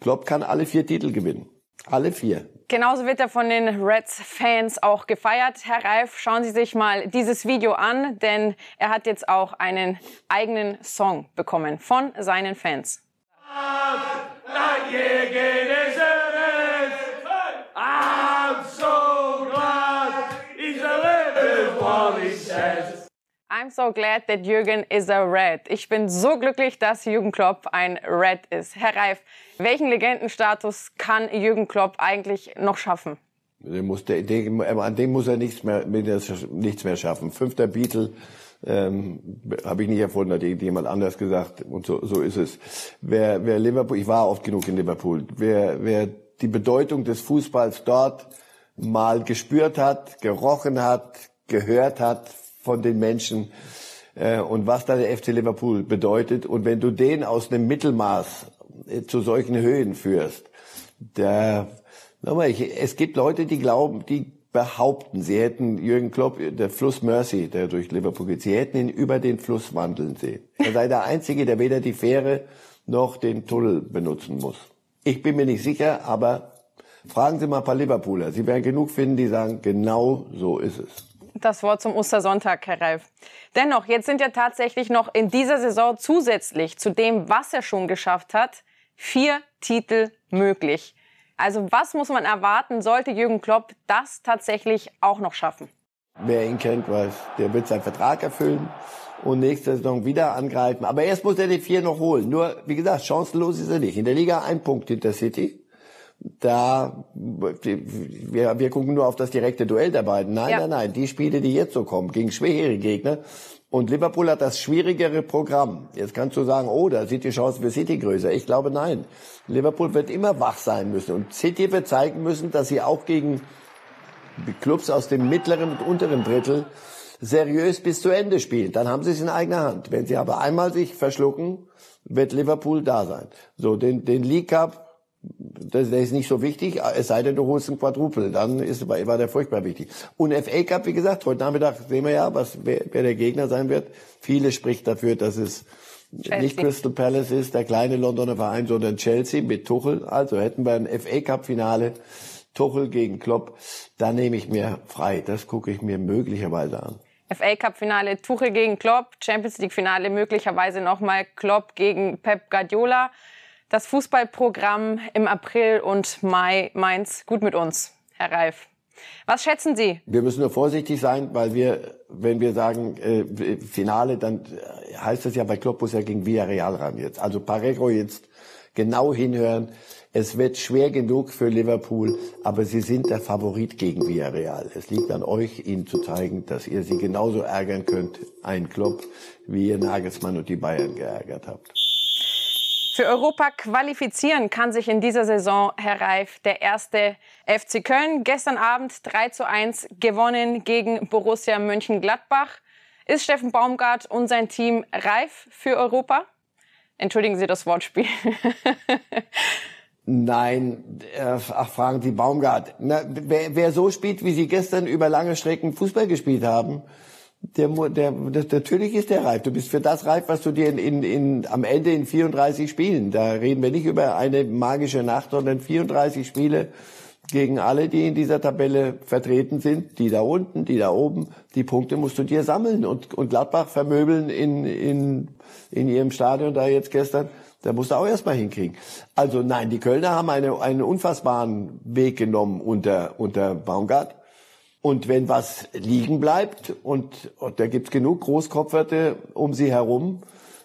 Klopp kann alle vier Titel gewinnen. Alle vier. Genauso wird er von den Reds-Fans auch gefeiert. Herr Reif, schauen Sie sich mal dieses Video an, denn er hat jetzt auch einen eigenen Song bekommen von seinen Fans. I'm so glad he's a he says. I'm so glad that Jürgen is a Red. Ich bin so glücklich, dass Jürgen Klopp ein Red ist. Herr Reif, welchen Legendenstatus kann Jürgen Klopp eigentlich noch schaffen? Den muss der, den, an dem muss er nichts mehr, nichts mehr schaffen. Fünfter Beatle ähm, habe ich nicht erfunden, hat jemand anders gesagt und so, so ist es. Wer, wer Liverpool, ich war oft genug in Liverpool, wer, wer die Bedeutung des Fußballs dort mal gespürt hat, gerochen hat, gehört hat, von den Menschen äh, und was da der FC Liverpool bedeutet. Und wenn du den aus einem Mittelmaß äh, zu solchen Höhen führst, der, nochmal, ich, es gibt Leute, die glauben, die behaupten, sie hätten Jürgen Klopp, der Fluss Mercy, der durch Liverpool geht, sie hätten ihn über den Fluss wandeln sehen. Er sei der Einzige, der weder die Fähre noch den Tunnel benutzen muss. Ich bin mir nicht sicher, aber fragen Sie mal ein paar Liverpooler. Sie werden genug finden, die sagen, genau so ist es das Wort zum Ostersonntag, Herr Reif. Dennoch, jetzt sind ja tatsächlich noch in dieser Saison zusätzlich zu dem, was er schon geschafft hat, vier Titel möglich. Also was muss man erwarten, sollte Jürgen Klopp das tatsächlich auch noch schaffen? Wer ihn kennt, weiß, der wird seinen Vertrag erfüllen und nächste Saison wieder angreifen. Aber erst muss er die vier noch holen. Nur, wie gesagt, chancenlos ist er nicht. In der Liga ein Punkt hinter City da wir, wir gucken nur auf das direkte Duell der beiden. Nein, ja. nein, nein, die Spiele, die jetzt so kommen, gegen schwere Gegner. Und Liverpool hat das schwierigere Programm. Jetzt kannst du sagen, oh, da sieht die Chance für City größer. Ich glaube, nein. Liverpool wird immer wach sein müssen. Und City wird zeigen müssen, dass sie auch gegen Clubs aus dem mittleren und unteren Drittel seriös bis zu Ende spielen. Dann haben sie es in eigener Hand. Wenn sie aber einmal sich verschlucken, wird Liverpool da sein. So, den, den League Cup das, ist nicht so wichtig, es sei denn, du holst ein Quadrupel, dann ist, war der furchtbar wichtig. Und FA Cup, wie gesagt, heute Nachmittag sehen wir ja, was, wer, wer der Gegner sein wird. Viele spricht dafür, dass es Chelsea. nicht Crystal Palace ist, der kleine Londoner Verein, sondern Chelsea mit Tuchel. Also hätten wir ein FA Cup Finale, Tuchel gegen Klopp, da nehme ich mir frei. Das gucke ich mir möglicherweise an. FA Cup Finale Tuchel gegen Klopp, Champions League Finale möglicherweise nochmal Klopp gegen Pep Guardiola das Fußballprogramm im April und Mai Mainz gut mit uns, Herr Reif. Was schätzen Sie? Wir müssen nur vorsichtig sein, weil wir, wenn wir sagen äh, Finale, dann heißt das ja bei Klopp muss er gegen Villarreal ran jetzt. Also Parejo jetzt genau hinhören. Es wird schwer genug für Liverpool, aber sie sind der Favorit gegen Villarreal. Es liegt an euch, ihnen zu zeigen, dass ihr sie genauso ärgern könnt, ein Klopp, wie ihr Nagelsmann und die Bayern geärgert habt. Für Europa qualifizieren kann sich in dieser Saison, Herr Reif, der erste FC Köln. Gestern Abend 3 zu 1 gewonnen gegen Borussia Mönchengladbach. Ist Steffen Baumgart und sein Team reif für Europa? Entschuldigen Sie das Wortspiel. [laughs] Nein, äh, ach, fragen Sie Baumgart. Na, wer, wer so spielt, wie Sie gestern über lange Strecken Fußball gespielt haben, der, der, der, natürlich ist der reif. Du bist für das reif, was du dir in, in, in, am Ende in 34 Spielen, da reden wir nicht über eine magische Nacht, sondern 34 Spiele gegen alle, die in dieser Tabelle vertreten sind, die da unten, die da oben, die Punkte musst du dir sammeln und, und Gladbach vermöbeln in, in, in ihrem Stadion da jetzt gestern. Da musst du auch erstmal hinkriegen. Also nein, die Kölner haben eine, einen unfassbaren Weg genommen unter, unter Baumgart. Und wenn was liegen bleibt und, und da gibt's genug Großkopferte um sie herum,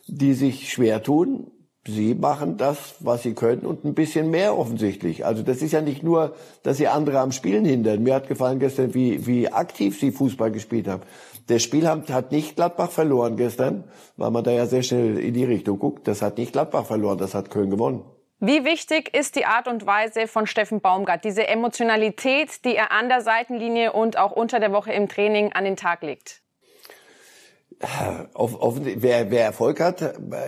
die sich schwer tun. Sie machen das, was sie können und ein bisschen mehr offensichtlich. Also das ist ja nicht nur, dass sie andere am Spielen hindern. Mir hat gefallen gestern, wie, wie aktiv sie Fußball gespielt haben. Der Spiel hat nicht Gladbach verloren gestern, weil man da ja sehr schnell in die Richtung guckt. Das hat nicht Gladbach verloren, das hat Köln gewonnen. Wie wichtig ist die Art und Weise von Steffen Baumgart, diese Emotionalität, die er an der Seitenlinie und auch unter der Woche im Training an den Tag legt? Auf, auf, wer, wer Erfolg hat,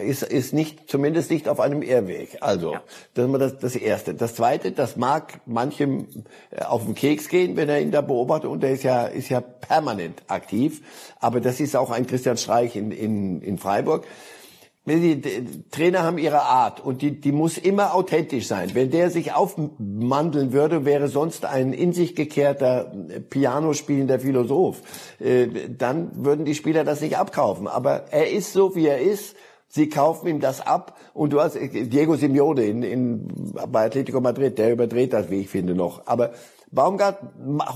ist, ist nicht, zumindest nicht auf einem Irrweg. Also, ja. das ist das, das Erste. Das Zweite, das mag manchem äh, auf den Keks gehen, wenn er ihn da beobachtet, und er ist ja, ist ja permanent aktiv. Aber das ist auch ein Christian Streich in, in, in Freiburg. Die Trainer haben ihre Art und die, die muss immer authentisch sein. Wenn der sich aufmandeln würde, wäre sonst ein in sich gekehrter Piano spielender Philosoph. Äh, dann würden die Spieler das nicht abkaufen. Aber er ist so, wie er ist. Sie kaufen ihm das ab und du hast Diego Simeone in, in, bei Atletico Madrid, der überdreht das, wie ich finde, noch. Aber Baumgart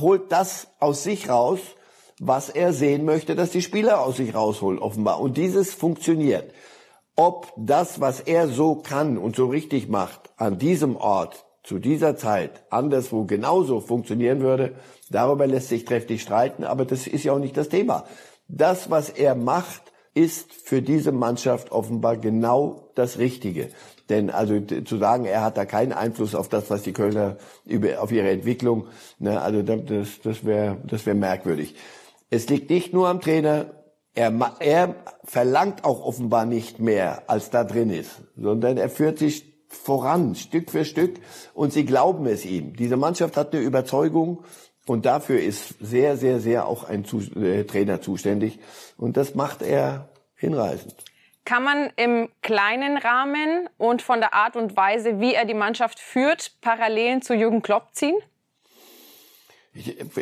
holt das aus sich raus, was er sehen möchte, dass die Spieler aus sich rausholen, offenbar. Und dieses funktioniert ob das, was er so kann und so richtig macht, an diesem Ort, zu dieser Zeit, anderswo genauso funktionieren würde, darüber lässt sich trefflich streiten, aber das ist ja auch nicht das Thema. Das, was er macht, ist für diese Mannschaft offenbar genau das Richtige. Denn also zu sagen, er hat da keinen Einfluss auf das, was die Kölner über, auf ihre Entwicklung, ne, also das, das wäre das wäre merkwürdig. Es liegt nicht nur am Trainer, er, er verlangt auch offenbar nicht mehr, als da drin ist, sondern er führt sich voran, Stück für Stück, und sie glauben es ihm. Diese Mannschaft hat eine Überzeugung, und dafür ist sehr, sehr, sehr auch ein äh, Trainer zuständig. Und das macht er hinreißend. Kann man im kleinen Rahmen und von der Art und Weise, wie er die Mannschaft führt, Parallelen zu Jürgen Klopp ziehen?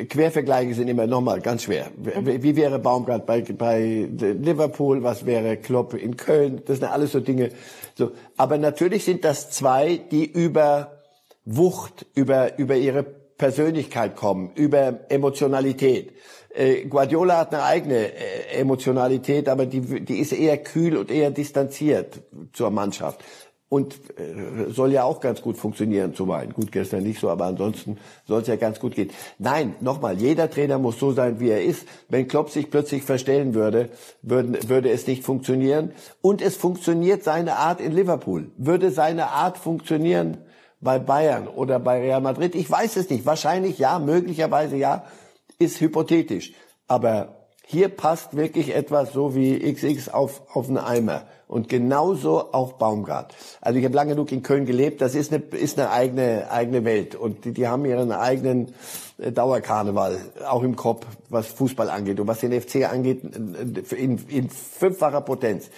Quervergleiche sind immer nochmal ganz schwer. Wie wäre Baumgart bei, bei Liverpool? Was wäre Klopp in Köln? Das sind alles so Dinge. So. Aber natürlich sind das zwei, die über Wucht, über, über ihre Persönlichkeit kommen, über Emotionalität. Äh, Guardiola hat eine eigene äh, Emotionalität, aber die, die ist eher kühl und eher distanziert zur Mannschaft und äh, soll ja auch ganz gut funktionieren zuweilen. Gut, gestern nicht so, aber ansonsten soll es ja ganz gut gehen. Nein, nochmal, jeder Trainer muss so sein, wie er ist. Wenn Klopp sich plötzlich verstellen würde, würden, würde es nicht funktionieren. Und es funktioniert seine Art in Liverpool. Würde seine Art funktionieren bei Bayern oder bei Real Madrid? Ich weiß es nicht. Wahrscheinlich ja, möglicherweise ja, ist hypothetisch. Aber hier passt wirklich etwas so wie XX auf, auf einen Eimer. Und genauso auch Baumgart. Also ich habe lange genug in Köln gelebt. Das ist eine, ist eine eigene, eigene Welt. Und die, die haben ihren eigenen äh, Dauerkarneval, auch im Kopf, was Fußball angeht und was den FC angeht, in, in fünffacher Potenz.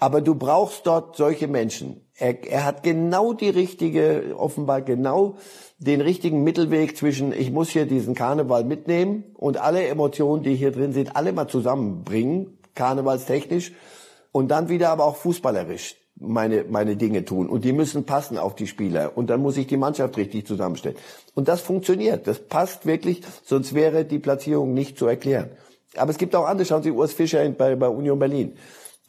Aber du brauchst dort solche Menschen. Er, er hat genau die richtige, offenbar genau den richtigen Mittelweg zwischen, ich muss hier diesen Karneval mitnehmen und alle Emotionen, die hier drin sind, alle mal zusammenbringen, karnevalstechnisch und dann wieder aber auch fußballerisch meine, meine Dinge tun. Und die müssen passen auf die Spieler. Und dann muss ich die Mannschaft richtig zusammenstellen. Und das funktioniert. Das passt wirklich, sonst wäre die Platzierung nicht zu erklären. Aber es gibt auch andere. Schauen Sie Urs Fischer bei, bei Union Berlin.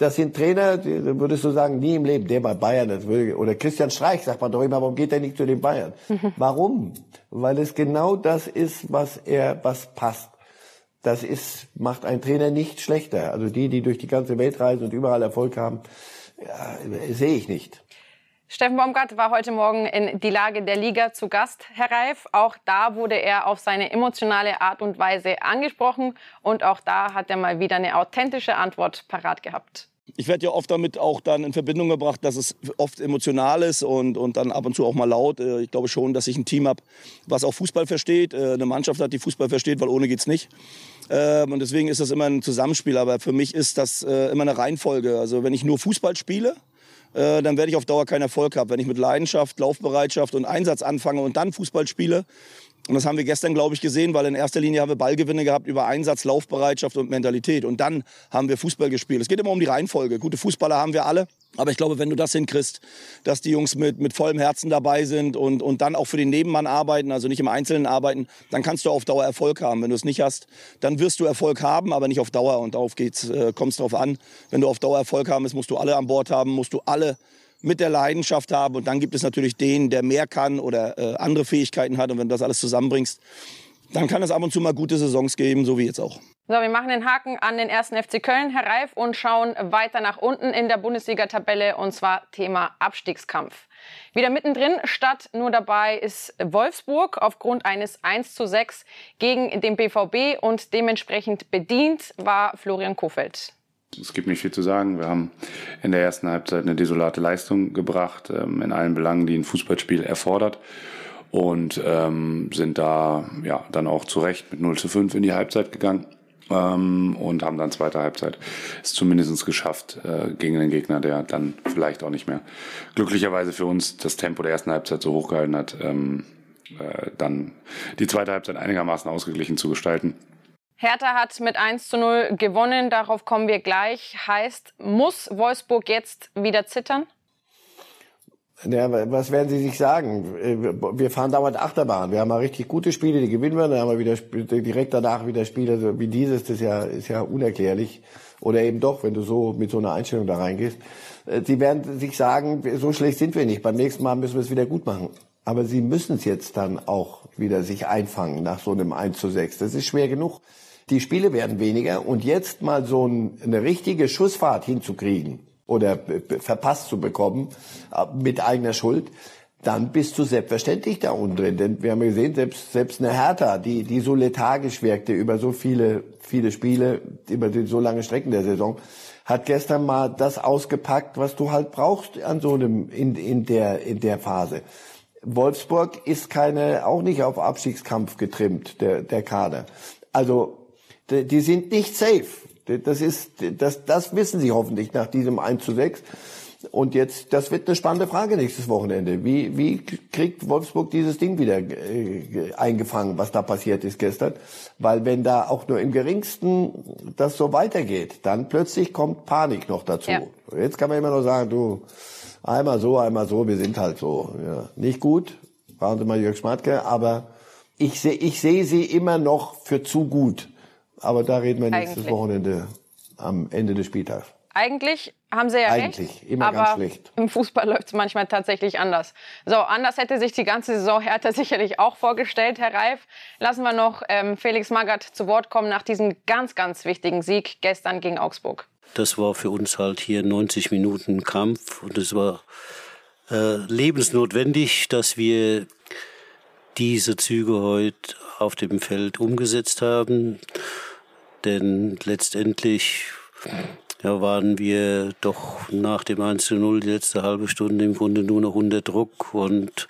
Das sind Trainer, die, würdest du sagen, nie im Leben, der bei Bayern, das oder Christian Streich, sagt man doch immer, warum geht er nicht zu den Bayern? [laughs] Warum? Weil es genau das ist, was er, was passt das ist, macht ein Trainer nicht schlechter. Also die, die durch die ganze Welt reisen und überall Erfolg haben, ja, sehe ich nicht. Steffen Baumgart war heute Morgen in die Lage der Liga zu Gast, Herr Reif. Auch da wurde er auf seine emotionale Art und Weise angesprochen und auch da hat er mal wieder eine authentische Antwort parat gehabt. Ich werde ja oft damit auch dann in Verbindung gebracht, dass es oft emotional ist und, und dann ab und zu auch mal laut. Äh, ich glaube schon, dass ich ein Team habe, was auch Fußball versteht, äh, eine Mannschaft hat, die Fußball versteht, weil ohne geht's nicht. Ähm, und deswegen ist das immer ein Zusammenspiel. Aber für mich ist das äh, immer eine Reihenfolge. Also wenn ich nur Fußball spiele, dann werde ich auf Dauer keinen Erfolg haben. Wenn ich mit Leidenschaft, Laufbereitschaft und Einsatz anfange und dann Fußball spiele, und das haben wir gestern, glaube ich, gesehen, weil in erster Linie haben wir Ballgewinne gehabt über Einsatz, Laufbereitschaft und Mentalität. Und dann haben wir Fußball gespielt. Es geht immer um die Reihenfolge. Gute Fußballer haben wir alle. Aber ich glaube, wenn du das hinkriegst, dass die Jungs mit, mit vollem Herzen dabei sind und, und dann auch für den Nebenmann arbeiten, also nicht im Einzelnen arbeiten, dann kannst du auf Dauer Erfolg haben. Wenn du es nicht hast, dann wirst du Erfolg haben, aber nicht auf Dauer. Und darauf geht's, äh, kommt es drauf an. Wenn du auf Dauer Erfolg haben willst, musst du alle an Bord haben, musst du alle mit der Leidenschaft haben. Und dann gibt es natürlich den, der mehr kann oder äh, andere Fähigkeiten hat. Und wenn du das alles zusammenbringst, dann kann es ab und zu mal gute Saisons geben, so wie jetzt auch. So, wir machen den Haken an den ersten FC Köln, Herr Reif, und schauen weiter nach unten in der Bundesliga-Tabelle und zwar Thema Abstiegskampf. Wieder mittendrin, statt nur dabei ist Wolfsburg aufgrund eines 1 zu 6 gegen den BVB und dementsprechend bedient war Florian Kofeld. Es gibt nicht viel zu sagen. Wir haben in der ersten Halbzeit eine desolate Leistung gebracht, ähm, in allen Belangen, die ein Fußballspiel erfordert und ähm, sind da ja dann auch zu Recht mit 0 zu 5 in die Halbzeit gegangen ähm, und haben dann zweite Halbzeit es zumindest geschafft äh, gegen den Gegner, der dann vielleicht auch nicht mehr glücklicherweise für uns das Tempo der ersten Halbzeit so hochgehalten hat, ähm, äh, dann die zweite Halbzeit einigermaßen ausgeglichen zu gestalten. Hertha hat mit 1 zu 0 gewonnen, darauf kommen wir gleich. Heißt, muss Wolfsburg jetzt wieder zittern? Ja, was werden Sie sich sagen? Wir fahren dauernd Achterbahn. Wir haben mal richtig gute Spiele, die gewinnen wir, dann haben wir wieder direkt danach wieder Spiele wie dieses. Das ist ja, ist ja unerklärlich. Oder eben doch, wenn du so mit so einer Einstellung da reingehst. Äh, Sie werden sich sagen, so schlecht sind wir nicht. Beim nächsten Mal müssen wir es wieder gut machen. Aber Sie müssen es jetzt dann auch wieder sich einfangen nach so einem 1 zu 6. Das ist schwer genug. Die Spiele werden weniger und jetzt mal so eine richtige Schussfahrt hinzukriegen, oder verpasst zu bekommen äh, mit eigener Schuld, dann bist du selbstverständlich da unten drin. Denn wir haben gesehen, selbst, selbst eine Hertha, die, die so lethargisch wirkte über so viele, viele Spiele, über die so lange Strecken der Saison, hat gestern mal das ausgepackt, was du halt brauchst an so einem, in, in der, in der Phase. Wolfsburg ist keine, auch nicht auf Abstiegskampf getrimmt, der, der Kader. Also, die, die sind nicht safe. Das ist, das, das wissen Sie hoffentlich nach diesem 1 zu 6. Und jetzt, das wird eine spannende Frage nächstes Wochenende. Wie, wie kriegt Wolfsburg dieses Ding wieder äh, eingefangen, was da passiert ist gestern? Weil wenn da auch nur im geringsten das so weitergeht, dann plötzlich kommt Panik noch dazu. Ja. Jetzt kann man immer nur sagen, du, einmal so, einmal so, wir sind halt so. Ja. Nicht gut, waren Sie mal Jörg Schmatke, aber ich sehe ich sehe sie immer noch für zu gut. Aber da reden wir nächstes Eigentlich. Wochenende am Ende des Spieltags. Eigentlich haben sie ja Eigentlich, recht. immer aber ganz schlecht. Im Fußball [laughs] läuft es manchmal tatsächlich anders. So, anders hätte sich die ganze Saison Hertha [laughs] sicherlich auch vorgestellt, Herr Reif. Lassen wir noch ähm, Felix Magath zu Wort kommen nach diesem ganz, ganz wichtigen Sieg gestern gegen Augsburg. Das war für uns halt hier 90 Minuten Kampf und es war äh, lebensnotwendig, dass wir diese Züge heute auf dem Feld umgesetzt haben denn letztendlich ja, waren wir doch nach dem 1 zu 0 die letzte halbe Stunde im Grunde nur noch unter Druck und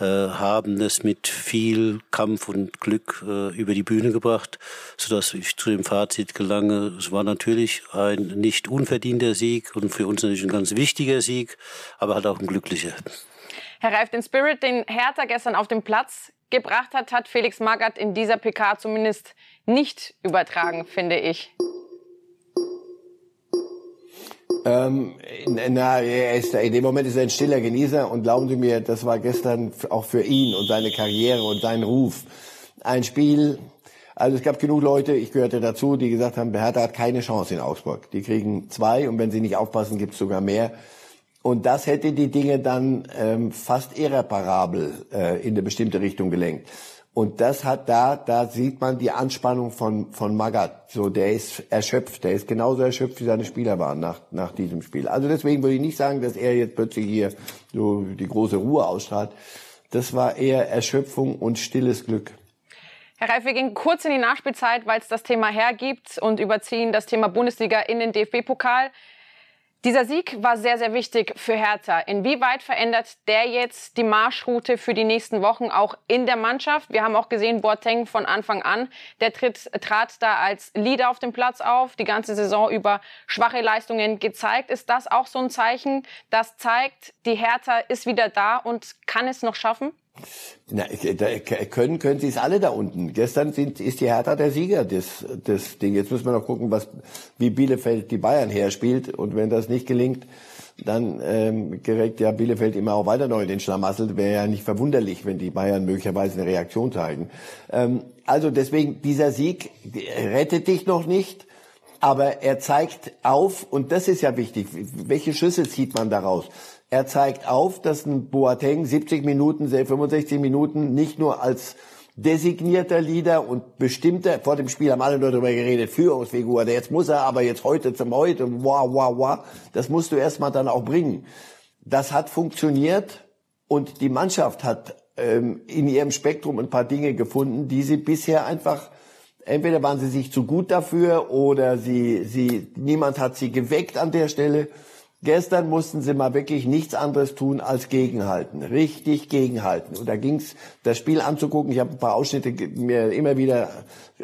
äh, haben es mit viel Kampf und Glück äh, über die Bühne gebracht, sodass ich zu dem Fazit gelange, es war natürlich ein nicht unverdienter Sieg und für uns natürlich ein ganz wichtiger Sieg, aber halt auch ein glücklicher. Herr Reif, den Spirit, den Hertha gestern auf dem Platz gebracht hat, hat Felix Magath in dieser PK zumindest nicht übertragen, finde ich. Ähm, na, er ist, in dem Moment ist er ein stiller Genießer und glauben Sie mir, das war gestern auch für ihn und seine Karriere und seinen Ruf ein Spiel. Also es gab genug Leute, ich gehörte dazu, die gesagt haben, Hertha hat keine Chance in Augsburg. Die kriegen zwei und wenn sie nicht aufpassen, gibt es sogar mehr. Und das hätte die Dinge dann ähm, fast irreparabel äh, in eine bestimmte Richtung gelenkt. Und das hat da, da sieht man die Anspannung von, von Magath. So, der ist erschöpft. Der ist genauso erschöpft, wie seine Spieler waren nach, nach diesem Spiel. Also deswegen würde ich nicht sagen, dass er jetzt plötzlich hier so die große Ruhe ausstrahlt. Das war eher Erschöpfung und stilles Glück. Herr Reif, wir gehen kurz in die Nachspielzeit, weil es das Thema hergibt und überziehen das Thema Bundesliga in den DFB-Pokal. Dieser Sieg war sehr, sehr wichtig für Hertha. Inwieweit verändert der jetzt die Marschroute für die nächsten Wochen auch in der Mannschaft? Wir haben auch gesehen, Boateng von Anfang an, der tritt, trat da als Leader auf dem Platz auf, die ganze Saison über schwache Leistungen gezeigt. Ist das auch so ein Zeichen, das zeigt, die Hertha ist wieder da und kann es noch schaffen? Na, können, können sie es alle da unten. Gestern sind, ist die Hertha der Sieger des, des Ding. Jetzt müssen wir noch gucken, was, wie Bielefeld die Bayern herspielt. Und wenn das nicht gelingt, dann ähm, gerät ja Bielefeld immer auch weiter neu in den Schlamassel. Wäre ja nicht verwunderlich, wenn die Bayern möglicherweise eine Reaktion zeigen. Ähm, also deswegen, dieser Sieg rettet dich noch nicht, aber er zeigt auf, und das ist ja wichtig, welche Schlüsse zieht man daraus? Er zeigt auf, dass ein Boateng 70 Minuten, 65 Minuten nicht nur als designierter Leader und bestimmter, vor dem Spiel haben alle nur darüber geredet, Führungsfigur, jetzt muss er, aber jetzt heute zum heute, wow, wow, wow, das musst du erstmal dann auch bringen. Das hat funktioniert und die Mannschaft hat ähm, in ihrem Spektrum ein paar Dinge gefunden, die sie bisher einfach entweder waren sie sich zu gut dafür oder sie, sie, niemand hat sie geweckt an der Stelle. Gestern mussten sie mal wirklich nichts anderes tun als gegenhalten, richtig gegenhalten. Und da ging's, das Spiel anzugucken. Ich habe ein paar Ausschnitte mir immer wieder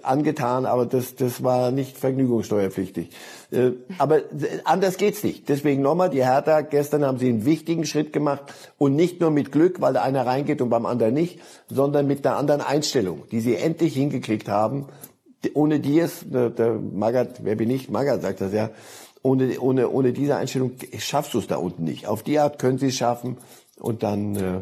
angetan, aber das, das war nicht vergnügungssteuerpflichtig. Äh, aber anders geht's nicht. Deswegen nochmal, die Hertha, gestern haben sie einen wichtigen Schritt gemacht und nicht nur mit Glück, weil der einer reingeht und beim anderen nicht, sondern mit einer anderen Einstellung, die sie endlich hingekriegt haben. Ohne die es, der, der Magath, wer bin ich? Magath sagt das ja ohne, ohne, ohne diese Einstellung schaffst du es da unten nicht. Auf die Art können sie es schaffen und dann. Äh,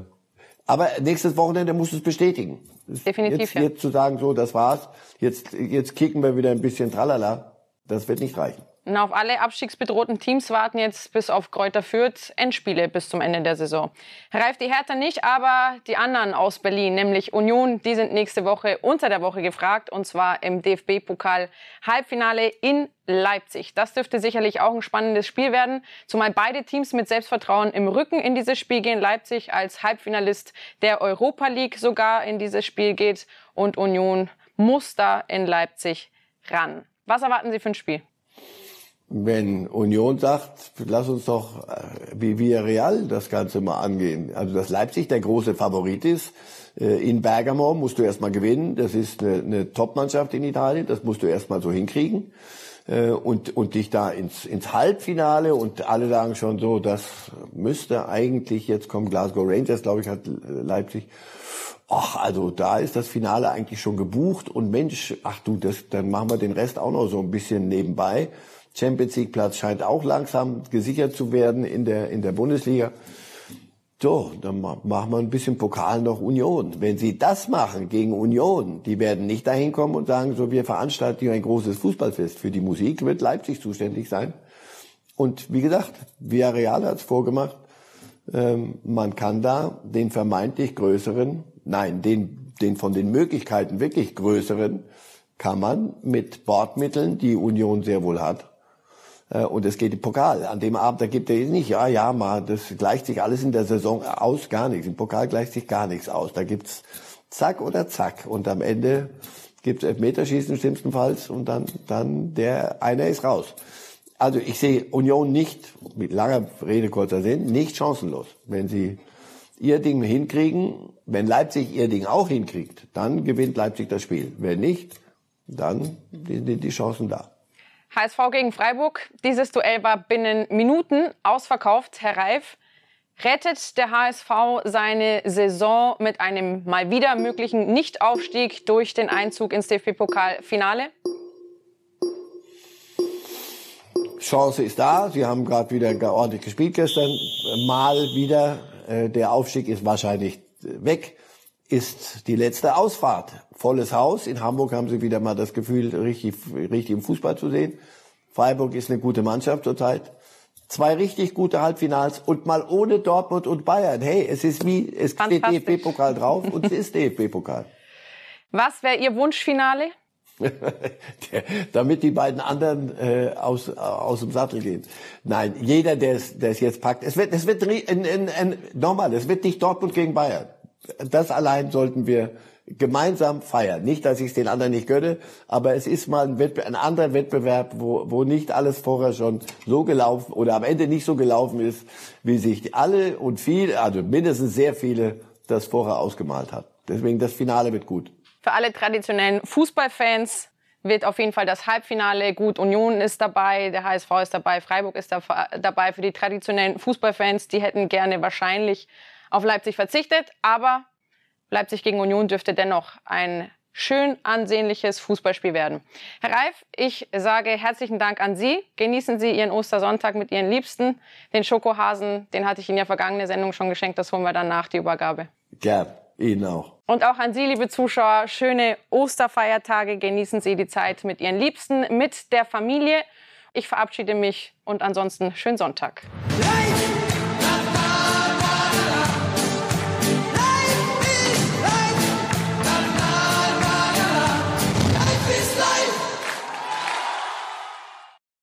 aber nächstes Wochenende musst du es bestätigen. Definitiv. Jetzt, ja. jetzt zu sagen, so, das war's. Jetzt, jetzt kicken wir wieder ein bisschen tralala. Das wird nicht reichen. Und auf alle abstiegsbedrohten Teams warten jetzt bis auf Kräuter Fürth Endspiele bis zum Ende der Saison. Reift die Hertha nicht, aber die anderen aus Berlin, nämlich Union, die sind nächste Woche unter der Woche gefragt und zwar im DFB-Pokal Halbfinale in Leipzig. Das dürfte sicherlich auch ein spannendes Spiel werden, zumal beide Teams mit Selbstvertrauen im Rücken in dieses Spiel gehen. Leipzig als Halbfinalist der Europa League sogar in dieses Spiel geht und Union muss da in Leipzig ran. Was erwarten Sie für ein Spiel? Wenn Union sagt, lass uns doch äh, wie Villarreal das Ganze mal angehen. Also dass Leipzig der große Favorit ist. Äh, in Bergamo musst du erstmal gewinnen. Das ist eine, eine Top-Mannschaft in Italien. Das musst du erstmal so hinkriegen. Äh, und, und dich da ins, ins Halbfinale und alle sagen schon so, das müsste eigentlich jetzt kommen. Glasgow Rangers, glaube ich, hat Leipzig. Ach, also da ist das Finale eigentlich schon gebucht und Mensch, ach du, das, dann machen wir den Rest auch noch so ein bisschen nebenbei. Champions League Platz scheint auch langsam gesichert zu werden in der, in der Bundesliga. So, dann machen wir ein bisschen Pokal noch Union. Wenn Sie das machen gegen Union, die werden nicht dahin kommen und sagen, so, wir veranstalten hier ein großes Fußballfest. Für die Musik wird Leipzig zuständig sein. Und wie gesagt, Villarreal hat es vorgemacht. Ähm, man kann da den vermeintlich größeren, nein, den, den von den Möglichkeiten wirklich größeren, kann man mit Bordmitteln, die Union sehr wohl hat, äh, und es geht im Pokal. An dem Abend, da gibt er nicht, ja, ja, mal, das gleicht sich alles in der Saison aus, gar nichts. Im Pokal gleicht sich gar nichts aus. Da gibt's zack oder zack. Und am Ende gibt's Elfmeterschießen schlimmstenfalls und dann, dann der, einer ist raus. Also ich sehe Union nicht, mit langer Rede, kurzer Sinn, nicht chancenlos. Wenn sie ihr Ding hinkriegen, wenn Leipzig ihr Ding auch hinkriegt, dann gewinnt Leipzig das Spiel. Wenn nicht, dann sind die Chancen da. HSV gegen Freiburg. Dieses Duell war binnen Minuten ausverkauft. Herr Reif, rettet der HSV seine Saison mit einem mal wieder möglichen Nichtaufstieg durch den Einzug ins DFB-Pokalfinale? Chance ist da. Sie haben gerade wieder ordentlich gespielt gestern. Mal wieder. Äh, der Aufstieg ist wahrscheinlich weg. Ist die letzte Ausfahrt volles Haus. In Hamburg haben sie wieder mal das Gefühl, richtig, richtig im Fußball zu sehen. Freiburg ist eine gute Mannschaft zurzeit. Zwei richtig gute Halbfinals und mal ohne Dortmund und Bayern. Hey, es ist wie, es steht DFB-Pokal drauf und es ist DFB-Pokal. Was wäre Ihr Wunschfinale? [laughs] Damit die beiden anderen äh, aus, aus dem Sattel gehen. Nein, jeder, der es, der es jetzt packt. Es wird, es wird ein, ein, ein, nochmal, es wird nicht Dortmund gegen Bayern. Das allein sollten wir gemeinsam feiern. Nicht, dass ich es den anderen nicht gönne, aber es ist mal ein, Wettbe ein anderer Wettbewerb, wo, wo nicht alles vorher schon so gelaufen oder am Ende nicht so gelaufen ist, wie sich alle und viele, also mindestens sehr viele, das vorher ausgemalt hat. Deswegen das Finale wird gut. Für alle traditionellen Fußballfans wird auf jeden Fall das Halbfinale gut. Union ist dabei, der HSV ist dabei, Freiburg ist dabei. Für die traditionellen Fußballfans, die hätten gerne wahrscheinlich auf Leipzig verzichtet, aber Leipzig gegen Union dürfte dennoch ein schön ansehnliches Fußballspiel werden. Herr Reif, ich sage herzlichen Dank an Sie. Genießen Sie Ihren Ostersonntag mit Ihren Liebsten. Den Schokohasen, den hatte ich in der vergangenen Sendung schon geschenkt. Das holen wir dann nach die Übergabe. Gern. Ihnen auch. Und auch an Sie, liebe Zuschauer, schöne Osterfeiertage. Genießen Sie die Zeit mit Ihren Liebsten, mit der Familie. Ich verabschiede mich und ansonsten schönen Sonntag.